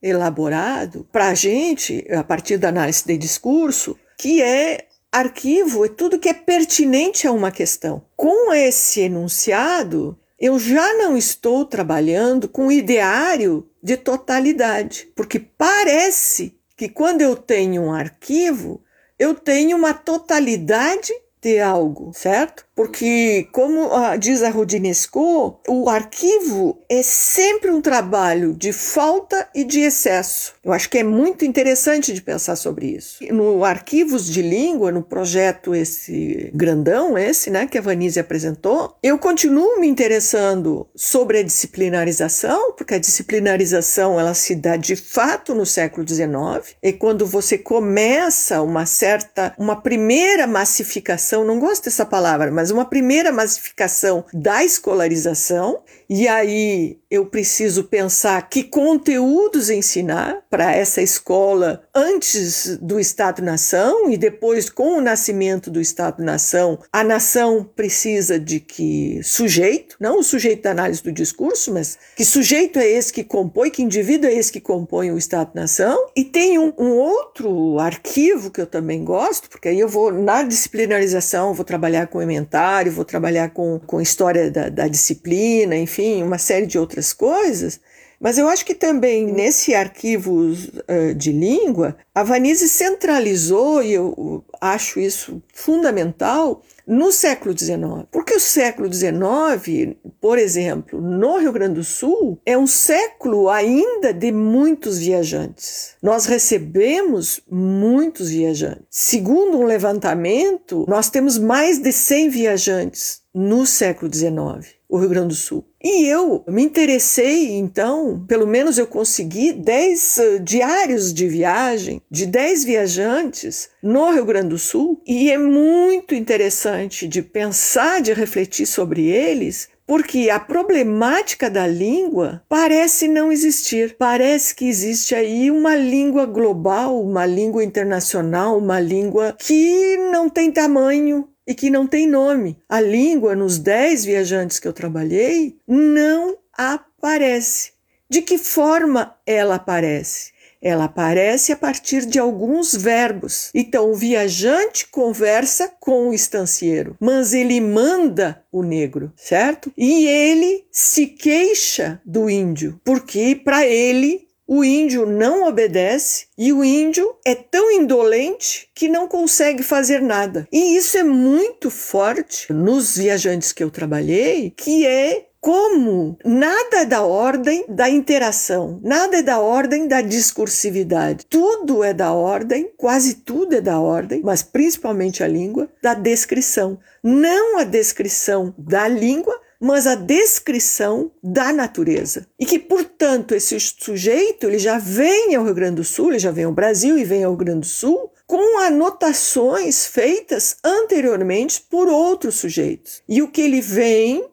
reelaborado para a gente, a partir da análise de discurso, que é arquivo é tudo que é pertinente a uma questão. Com esse enunciado, eu já não estou trabalhando com o ideário de totalidade, porque parece que quando eu tenho um arquivo, eu tenho uma totalidade de algo, certo? Porque, como uh, diz a Rodinesco, o arquivo é sempre um trabalho de falta e de excesso. Eu acho que é muito interessante de pensar sobre isso. No Arquivos de Língua, no projeto esse grandão, esse, né, que a Vanise apresentou, eu continuo me interessando sobre a disciplinarização, porque a disciplinarização ela se dá de fato no século XIX, e quando você começa uma certa, uma primeira massificação, não gosto dessa palavra, mas uma primeira massificação da escolarização, e aí eu preciso pensar que conteúdos ensinar para essa escola antes do Estado-nação e depois com o nascimento do Estado-nação, a nação precisa de que sujeito, não o sujeito da análise do discurso, mas que sujeito é esse que compõe, que indivíduo é esse que compõe o Estado-nação. E tem um, um outro arquivo que eu também gosto, porque aí eu vou na disciplinarização, vou trabalhar com inventário, vou trabalhar com, com história da, da disciplina, enfim, uma série de outras coisas, mas eu acho que também nesse arquivo uh, de língua, a Vanise centralizou, e eu acho isso fundamental, no século XIX. Porque o século XIX, por exemplo, no Rio Grande do Sul, é um século ainda de muitos viajantes. Nós recebemos muitos viajantes. Segundo um levantamento, nós temos mais de 100 viajantes no século XIX o Rio Grande do Sul. E eu me interessei, então, pelo menos eu consegui 10 uh, diários de viagem de 10 viajantes no Rio Grande do Sul, e é muito interessante de pensar, de refletir sobre eles, porque a problemática da língua parece não existir. Parece que existe aí uma língua global, uma língua internacional, uma língua que não tem tamanho, e que não tem nome. A língua, nos dez viajantes que eu trabalhei, não aparece. De que forma ela aparece? Ela aparece a partir de alguns verbos. Então, o viajante conversa com o estancieiro, mas ele manda o negro, certo? E ele se queixa do índio, porque para ele o índio não obedece e o índio é tão indolente que não consegue fazer nada. E isso é muito forte nos viajantes que eu trabalhei, que é como nada é da ordem da interação, nada é da ordem da discursividade. Tudo é da ordem, quase tudo é da ordem, mas principalmente a língua, da descrição. Não a descrição da língua, mas a descrição da natureza. E que, portanto, esse sujeito ele já vem ao Rio Grande do Sul, ele já vem ao Brasil e vem ao Rio Grande do Sul com anotações feitas anteriormente por outros sujeitos. E o que ele vem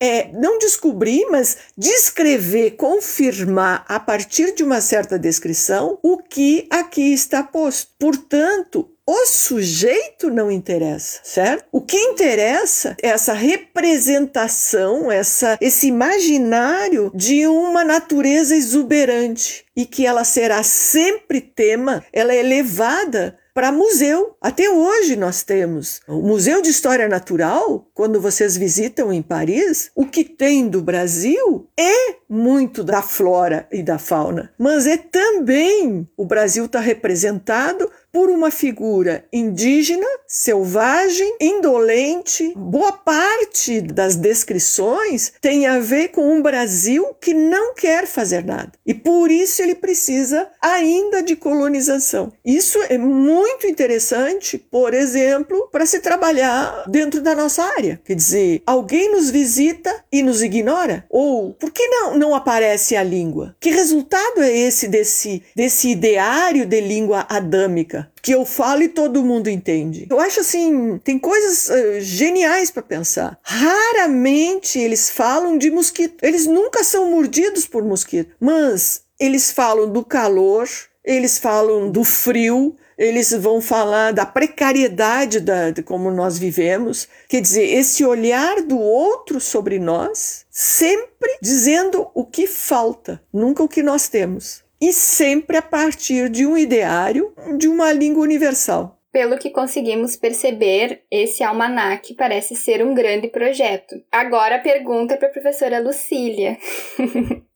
é não descobrir, mas descrever, confirmar a partir de uma certa descrição o que aqui está posto. Portanto, o sujeito não interessa, certo? O que interessa é essa representação, essa, esse imaginário de uma natureza exuberante e que ela será sempre tema, ela é levada para museu. Até hoje nós temos o Museu de História Natural, quando vocês visitam em Paris, o que tem do Brasil é muito da flora e da fauna, mas é também o Brasil está representado por uma figura indígena, selvagem, indolente. Boa parte das descrições tem a ver com um Brasil que não quer fazer nada. E por isso ele precisa ainda de colonização. Isso é muito interessante, por exemplo, para se trabalhar dentro da nossa área. Quer dizer, alguém nos visita e nos ignora? Ou por que não, não aparece a língua? Que resultado é esse desse, desse ideário de língua adâmica? que eu falo e todo mundo entende. Eu acho assim, tem coisas uh, geniais para pensar. Raramente eles falam de mosquito. Eles nunca são mordidos por mosquito, mas eles falam do calor, eles falam do frio, eles vão falar da precariedade da, de como nós vivemos. Quer dizer, esse olhar do outro sobre nós, sempre dizendo o que falta, nunca o que nós temos e sempre a partir de um ideário de uma língua universal. Pelo que conseguimos perceber, esse almanac parece ser um grande projeto. Agora a pergunta para a professora Lucília.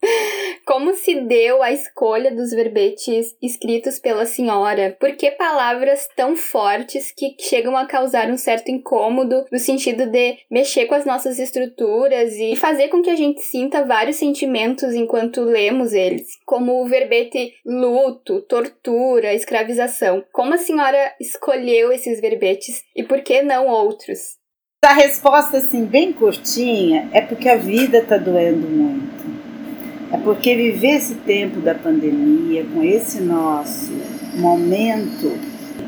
Como se deu a escolha dos verbetes escritos pela senhora? Por que palavras tão fortes que chegam a causar um certo incômodo no sentido de mexer com as nossas estruturas e fazer com que a gente sinta vários sentimentos enquanto lemos eles, como o verbete luto, tortura, escravização? Como a senhora escolheu esses verbetes e por que não outros? A resposta, assim, bem curtinha, é porque a vida está doendo muito. É porque viver esse tempo da pandemia, com esse nosso momento,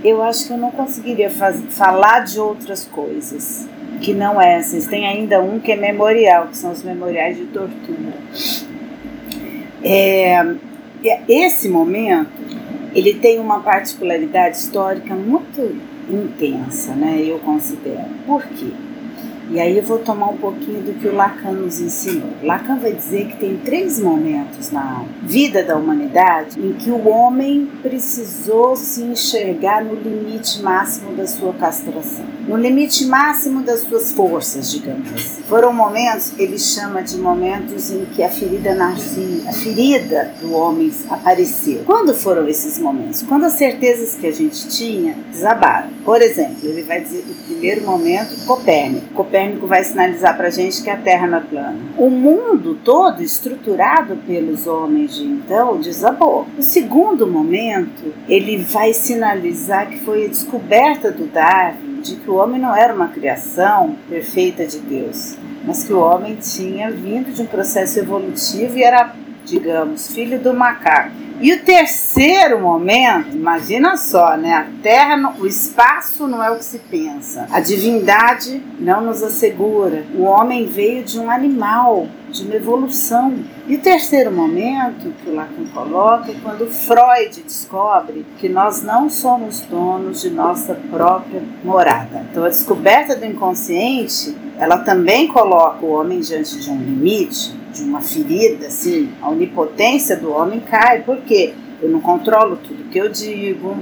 eu acho que eu não conseguiria faz, falar de outras coisas que não essas. Tem ainda um que é memorial, que são os memoriais de tortura. É, esse momento, ele tem uma particularidade histórica muito intensa, né? Eu considero. Por quê? E aí eu vou tomar um pouquinho do que o Lacan nos ensinou. Lacan vai dizer que tem três momentos na vida da humanidade em que o homem precisou se enxergar no limite máximo da sua castração, no limite máximo das suas forças, digamos assim. Foram momentos, ele chama de momentos em que a ferida nascia, a ferida do homem apareceu. Quando foram esses momentos? Quando as certezas que a gente tinha desabaram. Por exemplo, ele vai dizer primeiro momento, Copérnico. Copérnico vai sinalizar para a gente que a Terra não é plana. O mundo todo, estruturado pelos homens de então, desabou. O segundo momento, ele vai sinalizar que foi a descoberta do Darwin de que o homem não era uma criação perfeita de Deus, mas que o homem tinha vindo de um processo evolutivo e era, digamos, filho do macaco. E o terceiro momento, imagina só, né? A terra, o espaço não é o que se pensa. A divindade não nos assegura. O homem veio de um animal, de uma evolução. E o terceiro momento que o Lacan coloca é quando Freud descobre que nós não somos donos de nossa própria morada. Então a descoberta do inconsciente, ela também coloca o homem diante de um limite de uma ferida, assim, a onipotência do homem cai, porque eu não controlo tudo que eu digo,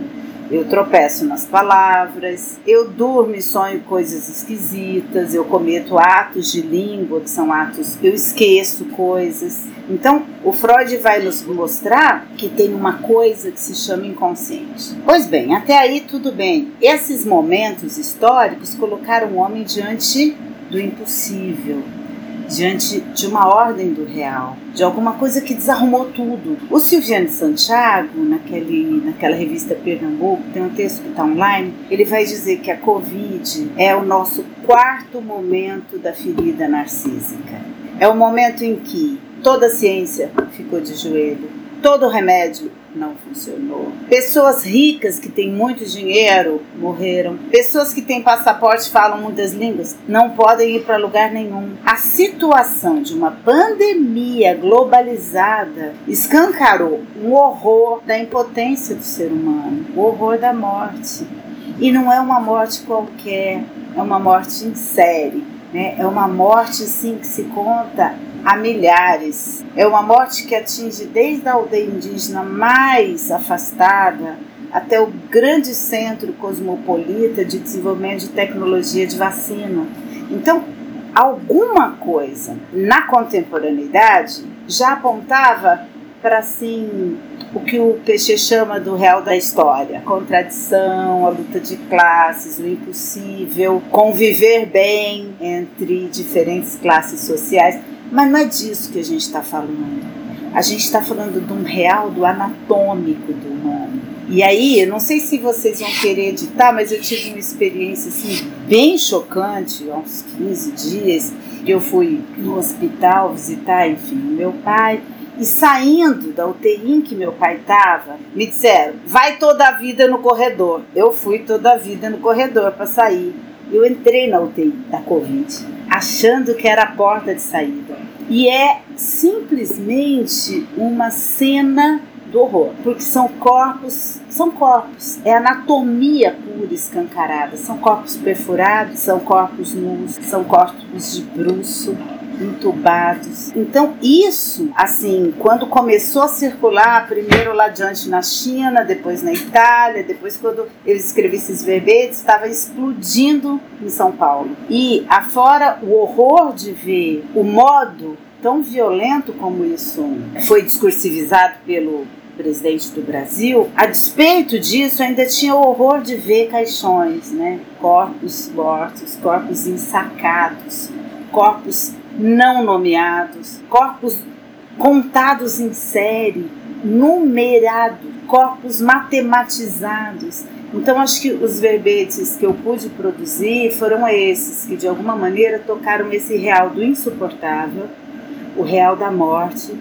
eu tropeço nas palavras, eu durmo e sonho coisas esquisitas, eu cometo atos de língua, que são atos eu esqueço coisas. Então, o Freud vai nos mostrar que tem uma coisa que se chama inconsciente. Pois bem, até aí tudo bem. Esses momentos históricos colocaram o homem diante do impossível, diante de uma ordem do real, de alguma coisa que desarrumou tudo. O Silviano Santiago, naquele, naquela revista Pernambuco, tem um texto que está online, ele vai dizer que a Covid é o nosso quarto momento da ferida narcísica. É o momento em que toda a ciência ficou de joelho, todo remédio não funcionou. Pessoas ricas que têm muito dinheiro morreram. Pessoas que têm passaporte falam muitas línguas não podem ir para lugar nenhum. A situação de uma pandemia globalizada escancarou um horror da impotência do ser humano, o horror da morte. E não é uma morte qualquer, é uma morte em série. Né? É uma morte assim, que se conta a milhares. É uma morte que atinge desde a aldeia indígena mais afastada até o grande centro cosmopolita de desenvolvimento de tecnologia de vacina. Então, alguma coisa na contemporaneidade já apontava para assim o que o Peixe chama do real da história, a contradição, a luta de classes, o impossível, conviver bem entre diferentes classes sociais. Mas não é disso que a gente está falando. A gente está falando de um real do anatômico do humano. E aí, eu não sei se vocês vão querer editar, mas eu tive uma experiência assim, bem chocante, há uns 15 dias, eu fui no hospital visitar, enfim, meu pai. E saindo da UTI em que meu pai estava, me disseram: vai toda a vida no corredor. Eu fui toda a vida no corredor para sair. Eu entrei na UTI da Covid, achando que era a porta de saída. E é simplesmente uma cena do horror, porque são corpos, são corpos, é anatomia pura escancarada, são corpos perfurados, são corpos nus, são corpos de bruxo, entubados. Então, isso, assim, quando começou a circular, primeiro lá adiante na China, depois na Itália, depois quando eu escrevi esses verbetes, estava explodindo em São Paulo. E afora o horror de ver o modo tão violento como isso foi discursivizado pelo presidente do Brasil, a despeito disso, ainda tinha o horror de ver caixões, né? Corpos mortos, corpos ensacados, corpos não nomeados, corpos contados em série, numerados, corpos matematizados. Então, acho que os verbetes que eu pude produzir foram esses, que de alguma maneira tocaram esse real do insuportável, o real da morte,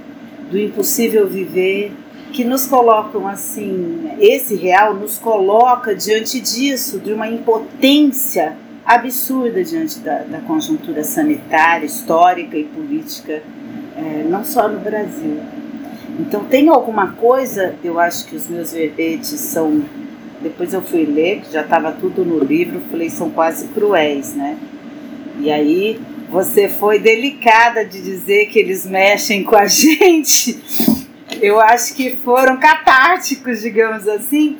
do impossível viver, que nos colocam assim, esse real nos coloca diante disso, de uma impotência absurda diante da, da conjuntura sanitária, histórica e política, é, não só no Brasil. Então tem alguma coisa, eu acho que os meus verbetes são. Depois eu fui ler, que já estava tudo no livro, falei, são quase cruéis, né? E aí você foi delicada de dizer que eles mexem com a gente. Eu acho que foram catárticos, digamos assim,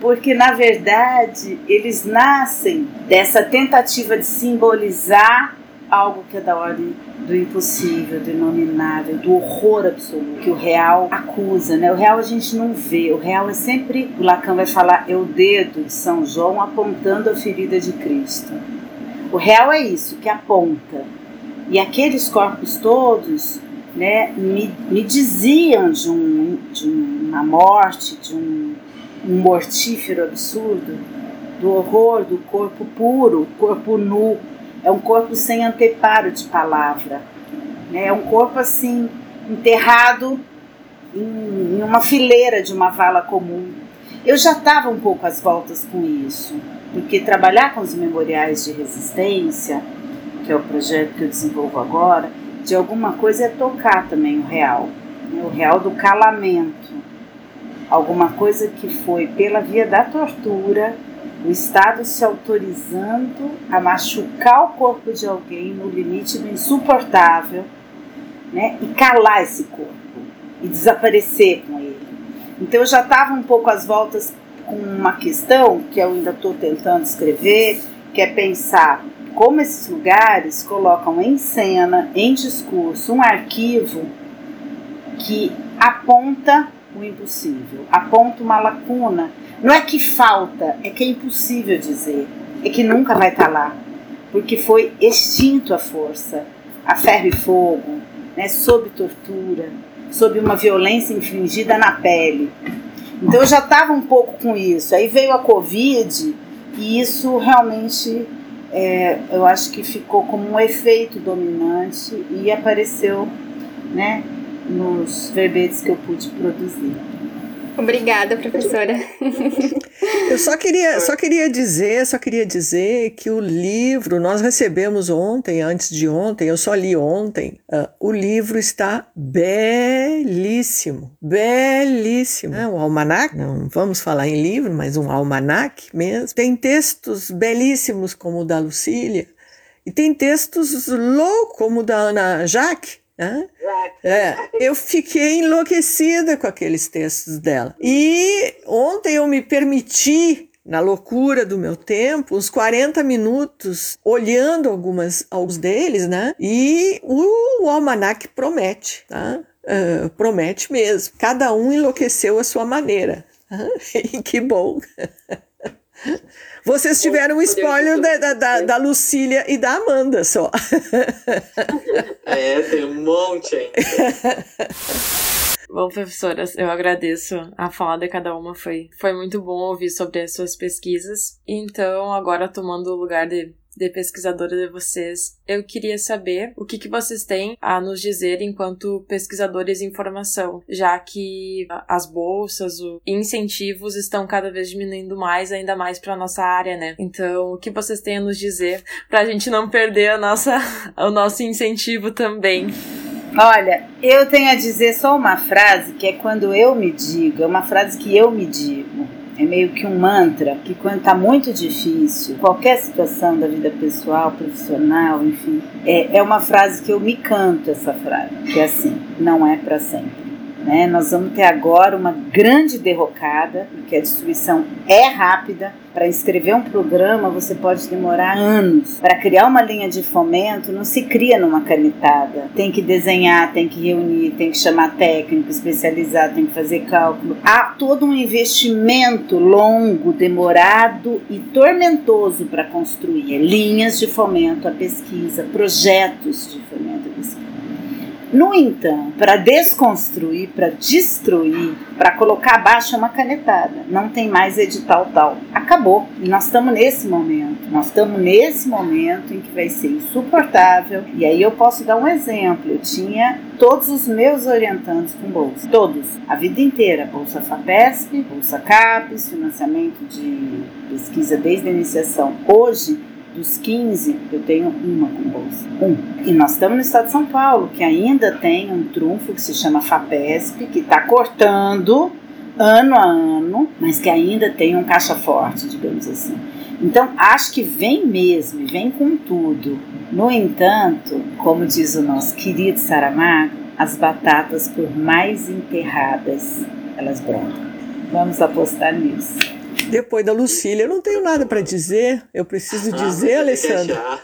porque na verdade eles nascem dessa tentativa de simbolizar algo que é da ordem do impossível, do inominável, do horror absoluto que o real acusa, né? O real a gente não vê, o real é sempre, o Lacan vai falar, é o dedo de São João apontando a ferida de Cristo. O real é isso, que aponta. E aqueles corpos todos, né, me, me diziam de, um, de uma morte, de um um mortífero absurdo, do horror do corpo puro, corpo nu, é um corpo sem anteparo de palavra, né? é um corpo assim, enterrado em, em uma fileira de uma vala comum. Eu já estava um pouco às voltas com isso, porque trabalhar com os memoriais de resistência, que é o projeto que eu desenvolvo agora, de alguma coisa é tocar também o real, né? o real do calamento alguma coisa que foi pela via da tortura, o Estado se autorizando a machucar o corpo de alguém no limite do insuportável, né, e calar esse corpo e desaparecer com ele. Então eu já estava um pouco às voltas com uma questão que eu ainda estou tentando escrever, que é pensar como esses lugares colocam em cena, em discurso, um arquivo que aponta o impossível, aponta uma lacuna. Não é que falta, é que é impossível dizer, é que nunca vai estar lá, porque foi extinto a força, a ferro e fogo, né, sob tortura, sob uma violência infligida na pele. Então eu já estava um pouco com isso. Aí veio a Covid e isso realmente é, eu acho que ficou como um efeito dominante e apareceu né, nos verbetes que eu pude produzir. Obrigada, professora. Eu só queria, só queria dizer, só queria dizer que o livro nós recebemos ontem, antes de ontem, eu só li ontem. Uh, o livro está belíssimo, belíssimo. É um almanac, não vamos falar em livro, mas um almanac mesmo. Tem textos belíssimos como o da Lucília e tem textos loucos como o da Ana Jaque é, eu fiquei enlouquecida com aqueles textos dela. E ontem eu me permiti na loucura do meu tempo, uns 40 minutos olhando algumas, alguns deles, né? E o, o almanac promete, tá? Uh, promete mesmo. Cada um enlouqueceu a sua maneira. e que bom. Vocês tiveram o um spoiler da, da, da, Lucília e da Amanda só. É, tem um monte ainda. Bom, professoras, eu agradeço a fala de cada uma. Foi, foi muito bom ouvir sobre as suas pesquisas. Então, agora tomando o lugar de de pesquisadora de vocês, eu queria saber o que, que vocês têm a nos dizer enquanto pesquisadores em formação, já que as bolsas, os incentivos estão cada vez diminuindo mais, ainda mais para nossa área, né? Então, o que vocês têm a nos dizer para a gente não perder a nossa, o nosso incentivo também? Olha, eu tenho a dizer só uma frase que é quando eu me digo, é uma frase que eu me digo é meio que um mantra que quando está muito difícil, qualquer situação da vida pessoal, profissional, enfim, é, é uma frase que eu me canto essa frase, que é assim, não é para sempre. Né? Nós vamos ter agora uma grande derrocada, porque a distribuição é rápida. Para inscrever um programa, você pode demorar anos. Para criar uma linha de fomento, não se cria numa canetada. Tem que desenhar, tem que reunir, tem que chamar técnico especializado, tem que fazer cálculo. Há todo um investimento longo, demorado e tormentoso para construir linhas de fomento à pesquisa, projetos de fomento à pesquisa. No entanto, para desconstruir, para destruir, para colocar abaixo é uma canetada. Não tem mais edital tal. Acabou. E nós estamos nesse momento. Nós estamos nesse momento em que vai ser insuportável. E aí eu posso dar um exemplo. Eu tinha todos os meus orientantes com bolsa. Todos. A vida inteira. Bolsa FAPESP, Bolsa CAPES, financiamento de pesquisa desde a iniciação. Hoje, dos 15, eu tenho uma com bolsa. Um. E nós estamos no estado de São Paulo, que ainda tem um trunfo que se chama FAPESP, que está cortando ano a ano, mas que ainda tem um caixa forte, digamos assim. Então, acho que vem mesmo, vem com tudo. No entanto, como diz o nosso querido Saramago, as batatas, por mais enterradas, elas brotam. Vamos apostar nisso. Depois da Lucília, eu não tenho nada para dizer. Eu preciso ah, dizer, Alessandra.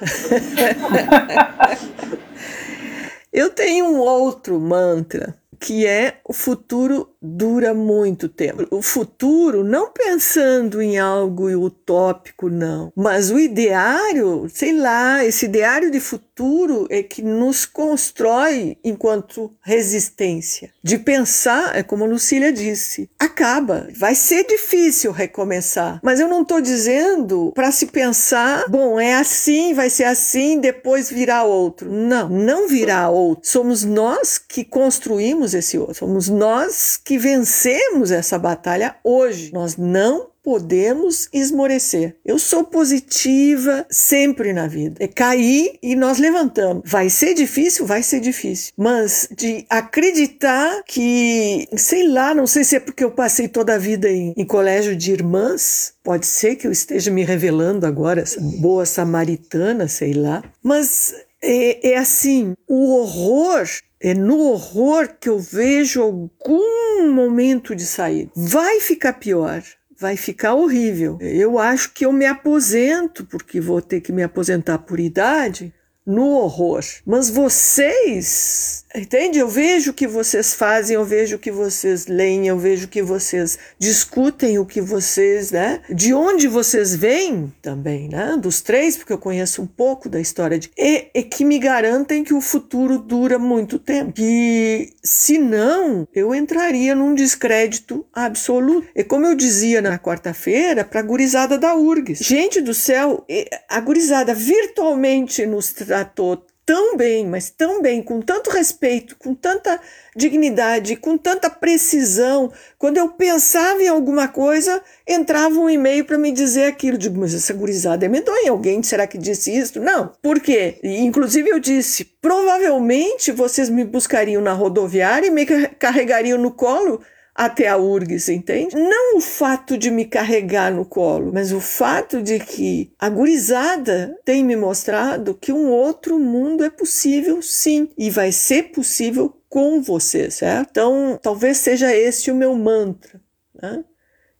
eu tenho um outro mantra que é o futuro dura muito tempo. O futuro, não pensando em algo utópico, não, mas o ideário, sei lá, esse ideário de futuro é que nos constrói enquanto resistência. De pensar, é como a Lucília disse, acaba. Vai ser difícil recomeçar, mas eu não estou dizendo para se pensar, bom, é assim, vai ser assim, depois virá outro. Não, não virá outro. Somos nós que construímos esse outro. Somos nós que que vencemos essa batalha hoje. Nós não podemos esmorecer. Eu sou positiva sempre na vida. É cair e nós levantamos. Vai ser difícil? Vai ser difícil. Mas de acreditar que, sei lá, não sei se é porque eu passei toda a vida em, em colégio de irmãs, pode ser que eu esteja me revelando agora, essa boa samaritana, sei lá. Mas é, é assim, o horror é no horror que eu vejo algum momento de saída. Vai ficar pior, vai ficar horrível. Eu acho que eu me aposento, porque vou ter que me aposentar por idade, no horror. Mas vocês, entende? Eu vejo o que vocês fazem, eu vejo o que vocês leem, eu vejo o que vocês discutem, o que vocês, né? De onde vocês vêm também, né? Dos três, porque eu conheço um pouco da história de. E, e que me garantem que o futuro dura muito tempo. Que se não, eu entraria num descrédito absoluto. E como eu dizia na quarta-feira, para gurizada da URGS. Gente do céu, a gurizada virtualmente nos tratou tão bem, mas tão bem, com tanto respeito, com tanta dignidade, com tanta precisão. Quando eu pensava em alguma coisa, entrava um e-mail para me dizer aquilo. Digo, mas essa gurizada é medonha. Alguém será que disse isso? Não. Por quê? E, inclusive eu disse, provavelmente vocês me buscariam na rodoviária e me carregariam no colo até a URGS, entende? Não o fato de me carregar no colo, mas o fato de que a gurizada tem me mostrado que um outro mundo é possível sim, e vai ser possível com você, certo? Então, talvez seja esse o meu mantra, né?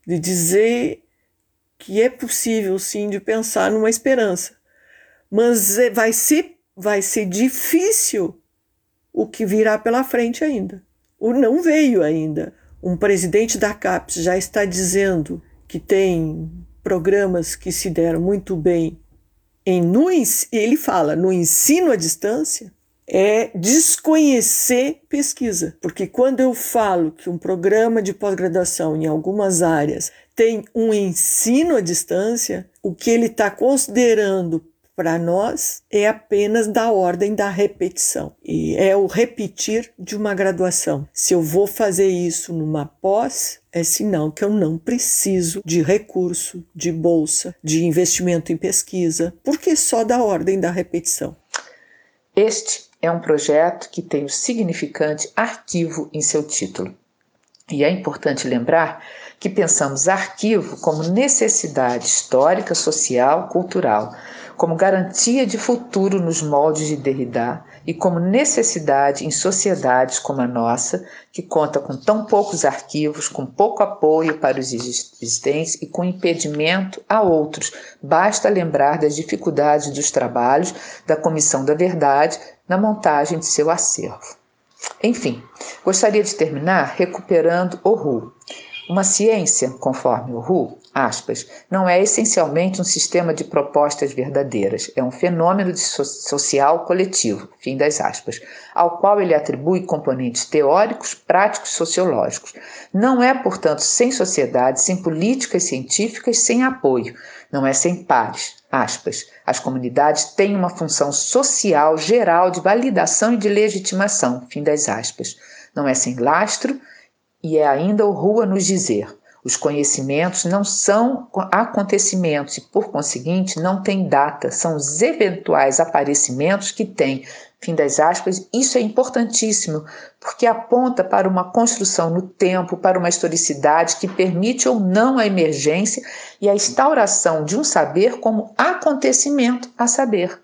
De dizer que é possível sim de pensar numa esperança. Mas é, vai ser vai ser difícil o que virá pela frente ainda. O não veio ainda um presidente da CAPES já está dizendo que tem programas que se deram muito bem em no, ele fala no ensino à distância é desconhecer pesquisa, porque quando eu falo que um programa de pós-graduação em algumas áreas tem um ensino à distância, o que ele está considerando para nós é apenas da ordem da repetição. E é o repetir de uma graduação. Se eu vou fazer isso numa pós, é sinal que eu não preciso de recurso, de bolsa, de investimento em pesquisa, porque só da ordem da repetição. Este é um projeto que tem o significante arquivo em seu título. E é importante lembrar que pensamos arquivo como necessidade histórica, social, cultural como garantia de futuro nos moldes de Derrida e como necessidade em sociedades como a nossa, que conta com tão poucos arquivos, com pouco apoio para os existentes e com impedimento a outros. Basta lembrar das dificuldades dos trabalhos da Comissão da Verdade na montagem de seu acervo. Enfim, gostaria de terminar recuperando o RU. Uma ciência, conforme o RU, aspas, não é essencialmente um sistema de propostas verdadeiras, é um fenômeno so social coletivo, fim das aspas, ao qual ele atribui componentes teóricos, práticos, sociológicos. Não é, portanto, sem sociedade, sem políticas científicas, sem apoio, não é sem pares. Aspas. As comunidades têm uma função social geral de validação e de legitimação, fim das aspas. Não é sem lastro, e é ainda o Rua nos dizer: os conhecimentos não são acontecimentos e, por conseguinte, não têm data, são os eventuais aparecimentos que têm. Fim das aspas, isso é importantíssimo, porque aponta para uma construção no tempo, para uma historicidade que permite ou não a emergência e a instauração de um saber como acontecimento a saber.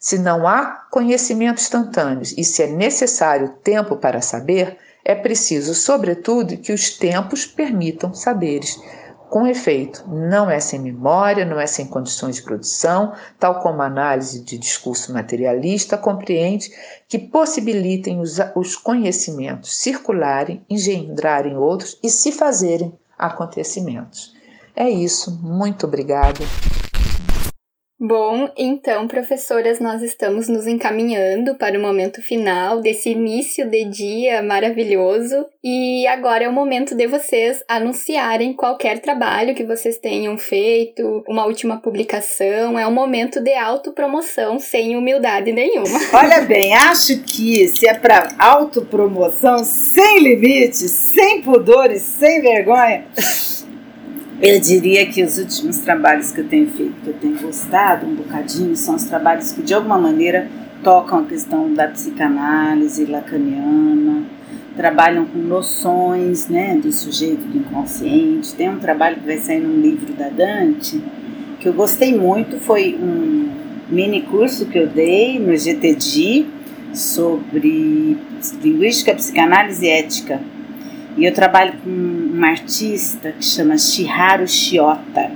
Se não há conhecimento instantâneos e se é necessário tempo para saber, é preciso, sobretudo, que os tempos permitam saberes. Com efeito, não é sem memória, não é sem condições de produção, tal como a análise de discurso materialista compreende que possibilitem os, os conhecimentos circularem, engendrarem outros e se fazerem acontecimentos. É isso, muito obrigada. Bom, então, professoras, nós estamos nos encaminhando para o momento final desse início de dia maravilhoso e agora é o momento de vocês anunciarem qualquer trabalho que vocês tenham feito, uma última publicação, é um momento de autopromoção sem humildade nenhuma. Olha bem, acho que se é para autopromoção sem limites, sem pudores, sem vergonha, eu diria que os últimos trabalhos que eu tenho feito, que eu tenho gostado um bocadinho, são os trabalhos que de alguma maneira tocam a questão da psicanálise lacaniana, trabalham com noções né, do sujeito do inconsciente. Tem um trabalho que vai sair num livro da Dante, que eu gostei muito, foi um mini curso que eu dei no GTD sobre linguística, psicanálise e ética e eu trabalho com uma artista que chama Shiharu Shiota,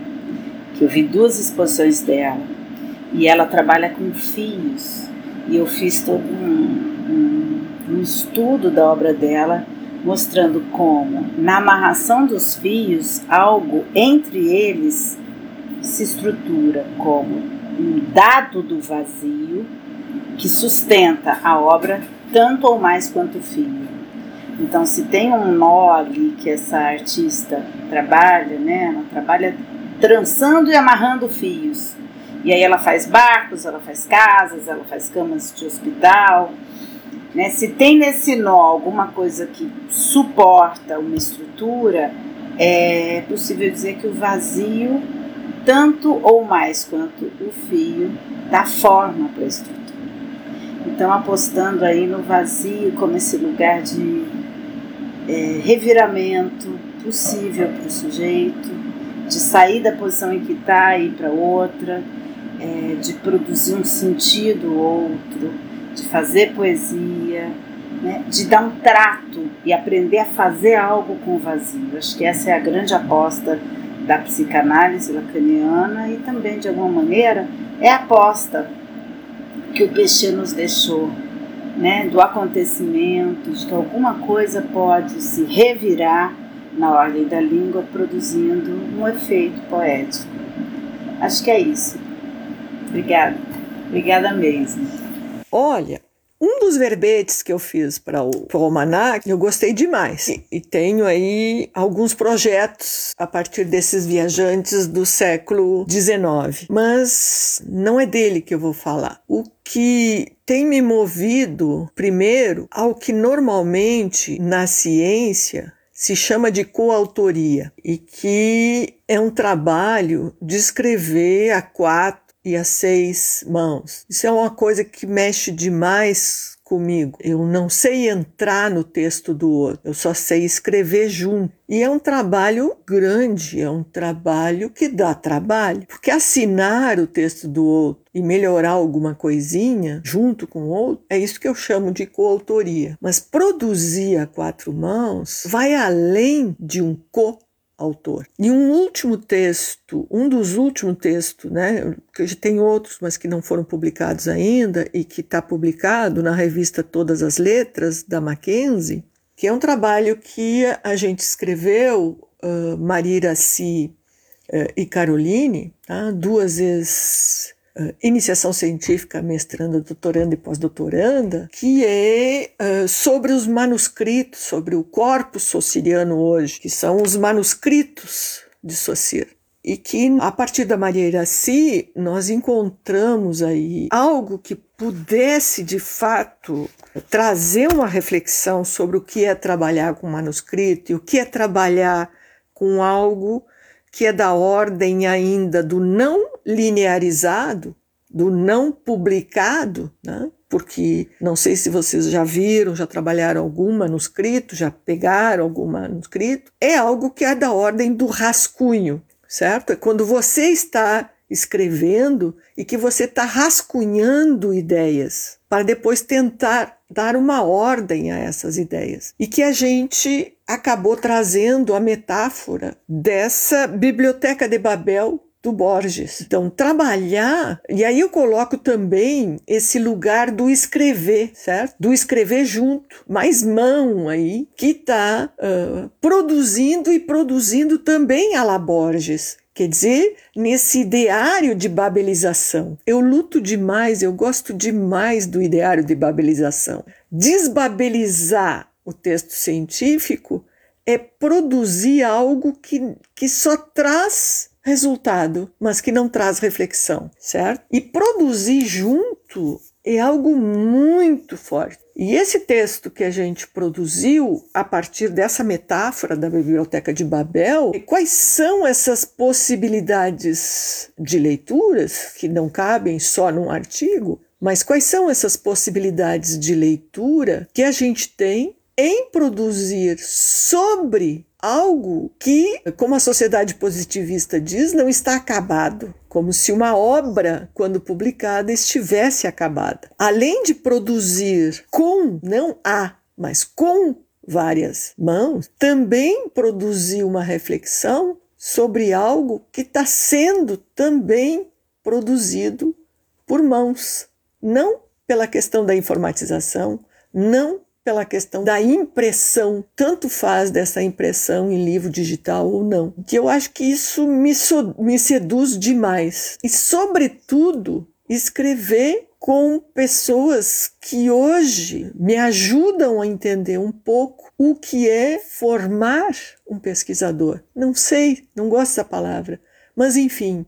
que eu vi duas exposições dela. E ela trabalha com fios. E eu fiz todo um, um, um estudo da obra dela, mostrando como, na amarração dos fios, algo entre eles se estrutura como um dado do vazio que sustenta a obra tanto ou mais quanto o fio. Então, se tem um nó ali que essa artista trabalha, né? Ela trabalha trançando e amarrando fios. E aí ela faz barcos, ela faz casas, ela faz camas de hospital. Né? Se tem nesse nó alguma coisa que suporta uma estrutura, é possível dizer que o vazio, tanto ou mais quanto o fio, dá forma para a estrutura. Então, apostando aí no vazio como esse lugar de é, reviramento possível para o sujeito, de sair da posição em que está e ir para outra, é, de produzir um sentido outro, de fazer poesia, né, de dar um trato e aprender a fazer algo com o vazio. Acho que essa é a grande aposta da psicanálise lacaniana e também, de alguma maneira, é a aposta que o Peixe nos deixou, né, do acontecimento, de que alguma coisa pode se revirar na ordem da língua, produzindo um efeito poético. Acho que é isso. Obrigada. Obrigada mesmo. Olha, um dos verbetes que eu fiz para o, almanac, eu gostei demais. E, e, tenho aí alguns projetos a partir desses viajantes do século XIX. Mas não é dele que eu vou falar. O que tem me movido, primeiro, ao que normalmente na ciência se chama de coautoria e que é um trabalho de escrever a quatro e a seis mãos. Isso é uma coisa que mexe demais comigo. Eu não sei entrar no texto do outro, eu só sei escrever junto. E é um trabalho grande, é um trabalho que dá trabalho, porque assinar o texto do outro e melhorar alguma coisinha junto com o outro, é isso que eu chamo de coautoria. Mas produzir a quatro mãos vai além de um co autor. E um último texto, um dos últimos textos, né, que tem outros, mas que não foram publicados ainda e que está publicado na revista Todas as Letras da Mackenzie, que é um trabalho que a gente escreveu, uh, Marira Si uh, e Caroline, tá? duas vezes uh, iniciação científica, mestranda, doutoranda e pós-doutoranda, que é uh, sobre os manuscritos, sobre o corpus sociriano hoje, que são os manuscritos de Socir. E que, a partir da Maria Iraci, nós encontramos aí algo que pudesse, de fato, trazer uma reflexão sobre o que é trabalhar com manuscrito e o que é trabalhar com algo que é da ordem ainda do não linearizado, do não publicado, né? porque não sei se vocês já viram, já trabalharam algum manuscrito, já pegaram algum manuscrito, é algo que é da ordem do rascunho, certo? É quando você está escrevendo e que você está rascunhando ideias para depois tentar dar uma ordem a essas ideias. E que a gente acabou trazendo a metáfora dessa biblioteca de Babel do Borges. Então, trabalhar, e aí eu coloco também esse lugar do escrever, certo? Do escrever junto, mais mão aí, que está uh, produzindo e produzindo também a la Borges. Quer dizer, nesse ideário de babelização. Eu luto demais, eu gosto demais do ideário de babelização. Desbabelizar o texto científico é produzir algo que, que só traz resultado, mas que não traz reflexão, certo? E produzir junto é algo muito forte. E esse texto que a gente produziu a partir dessa metáfora da Biblioteca de Babel, quais são essas possibilidades de leituras que não cabem só num artigo, mas quais são essas possibilidades de leitura que a gente tem em produzir sobre algo que, como a sociedade positivista diz, não está acabado, como se uma obra, quando publicada, estivesse acabada. Além de produzir com, não a, mas com várias mãos, também produzir uma reflexão sobre algo que está sendo também produzido por mãos, não pela questão da informatização, não pela questão da impressão, tanto faz dessa impressão em livro digital ou não. Que eu acho que isso me, so, me seduz demais. E, sobretudo, escrever com pessoas que hoje me ajudam a entender um pouco o que é formar um pesquisador. Não sei, não gosto da palavra, mas enfim,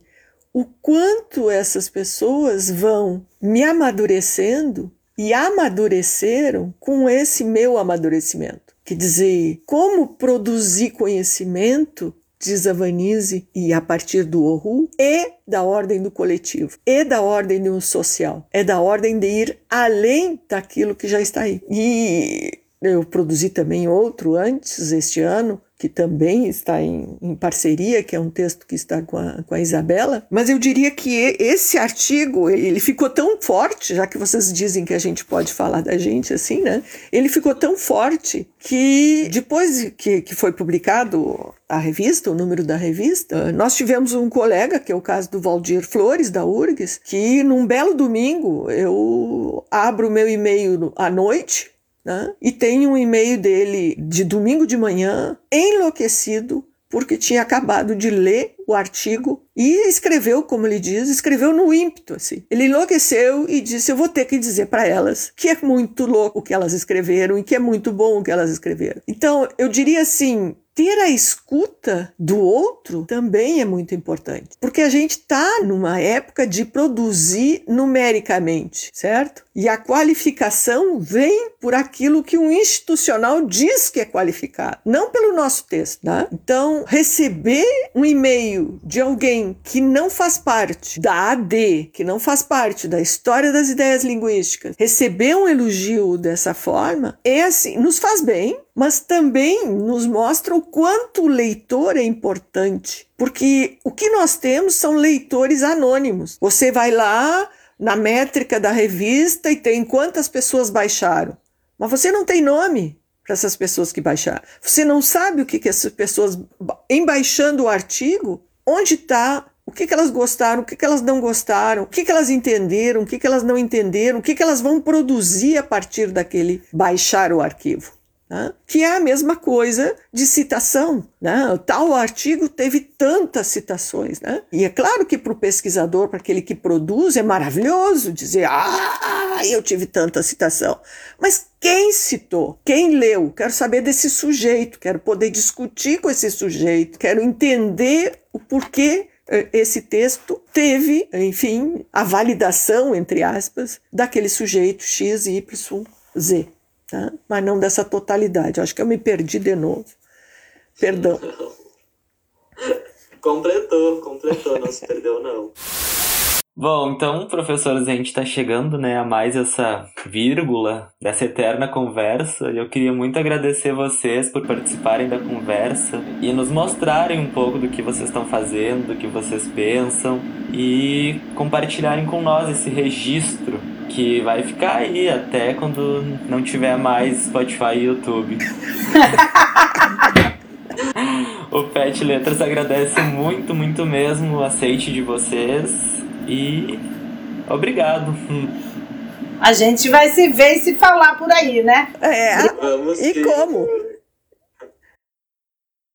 o quanto essas pessoas vão me amadurecendo e amadureceram com esse meu amadurecimento. Quer dizer, como produzir conhecimento diz a Vanise, e a partir do Oru, é da ordem do coletivo, é da ordem do social, é da ordem de ir além daquilo que já está aí. E eu produzi também outro antes, este ano, que também está em, em, parceria, que é um texto que está com a, com a Isabela. Mas eu diria que esse artigo, ele ficou tão forte, já que vocês dizem que a gente pode falar da gente assim, né? Ele ficou tão forte que depois que, que foi publicado a revista, o número da revista, nós tivemos um colega, que é o caso do Valdir Flores, da URGS, que num belo domingo eu abro o meu e-mail à noite né? E tem um e-mail dele de domingo de manhã, enlouquecido, porque tinha acabado de ler o artigo e escreveu, como ele diz, escreveu no ímpeto, assim. Ele enlouqueceu e disse: Eu vou ter que dizer para elas que é muito louco o que elas escreveram e que é muito bom o que elas escreveram. Então, eu diria assim: ter a escuta do outro também é muito importante, porque a gente está numa época de produzir numericamente, certo? E a qualificação vem por aquilo que um institucional diz que é qualificado, não pelo nosso texto, né? Então, receber um e-mail de alguém que não faz parte da AD, que não faz parte da história das ideias linguísticas, receber um elogio dessa forma é assim, nos faz bem, mas também nos mostra o quanto o leitor é importante. Porque o que nós temos são leitores anônimos. Você vai lá na métrica da revista e tem quantas pessoas baixaram. Mas você não tem nome para essas pessoas que baixaram. Você não sabe o que, que essas pessoas, em baixando o artigo, onde está o que, que elas gostaram, o que, que elas não gostaram, o que, que elas entenderam, o que, que elas não entenderam, o que, que elas vão produzir a partir daquele baixar o arquivo né? que é a mesma coisa de citação. Né? Tal artigo teve tantas citações. Né? E é claro que para o pesquisador, para aquele que produz, é maravilhoso dizer: Ah, eu tive tanta citação. Mas quem citou? Quem leu? Quero saber desse sujeito, quero poder discutir com esse sujeito, quero entender o porquê eh, esse texto teve, enfim, a validação, entre aspas, daquele sujeito X, Y, Z tá? mas não dessa totalidade. Acho que eu me perdi de novo. Perdão. completou, completou, não se perdeu não. Bom, então, professores, a gente está chegando né, a mais essa vírgula dessa eterna conversa. E eu queria muito agradecer vocês por participarem da conversa e nos mostrarem um pouco do que vocês estão fazendo, do que vocês pensam e compartilharem com nós esse registro que vai ficar aí até quando não tiver mais Spotify e YouTube. o Pet Letras agradece muito, muito mesmo o aceite de vocês e obrigado. A gente vai se ver e se falar por aí, né? É. Vamos e como?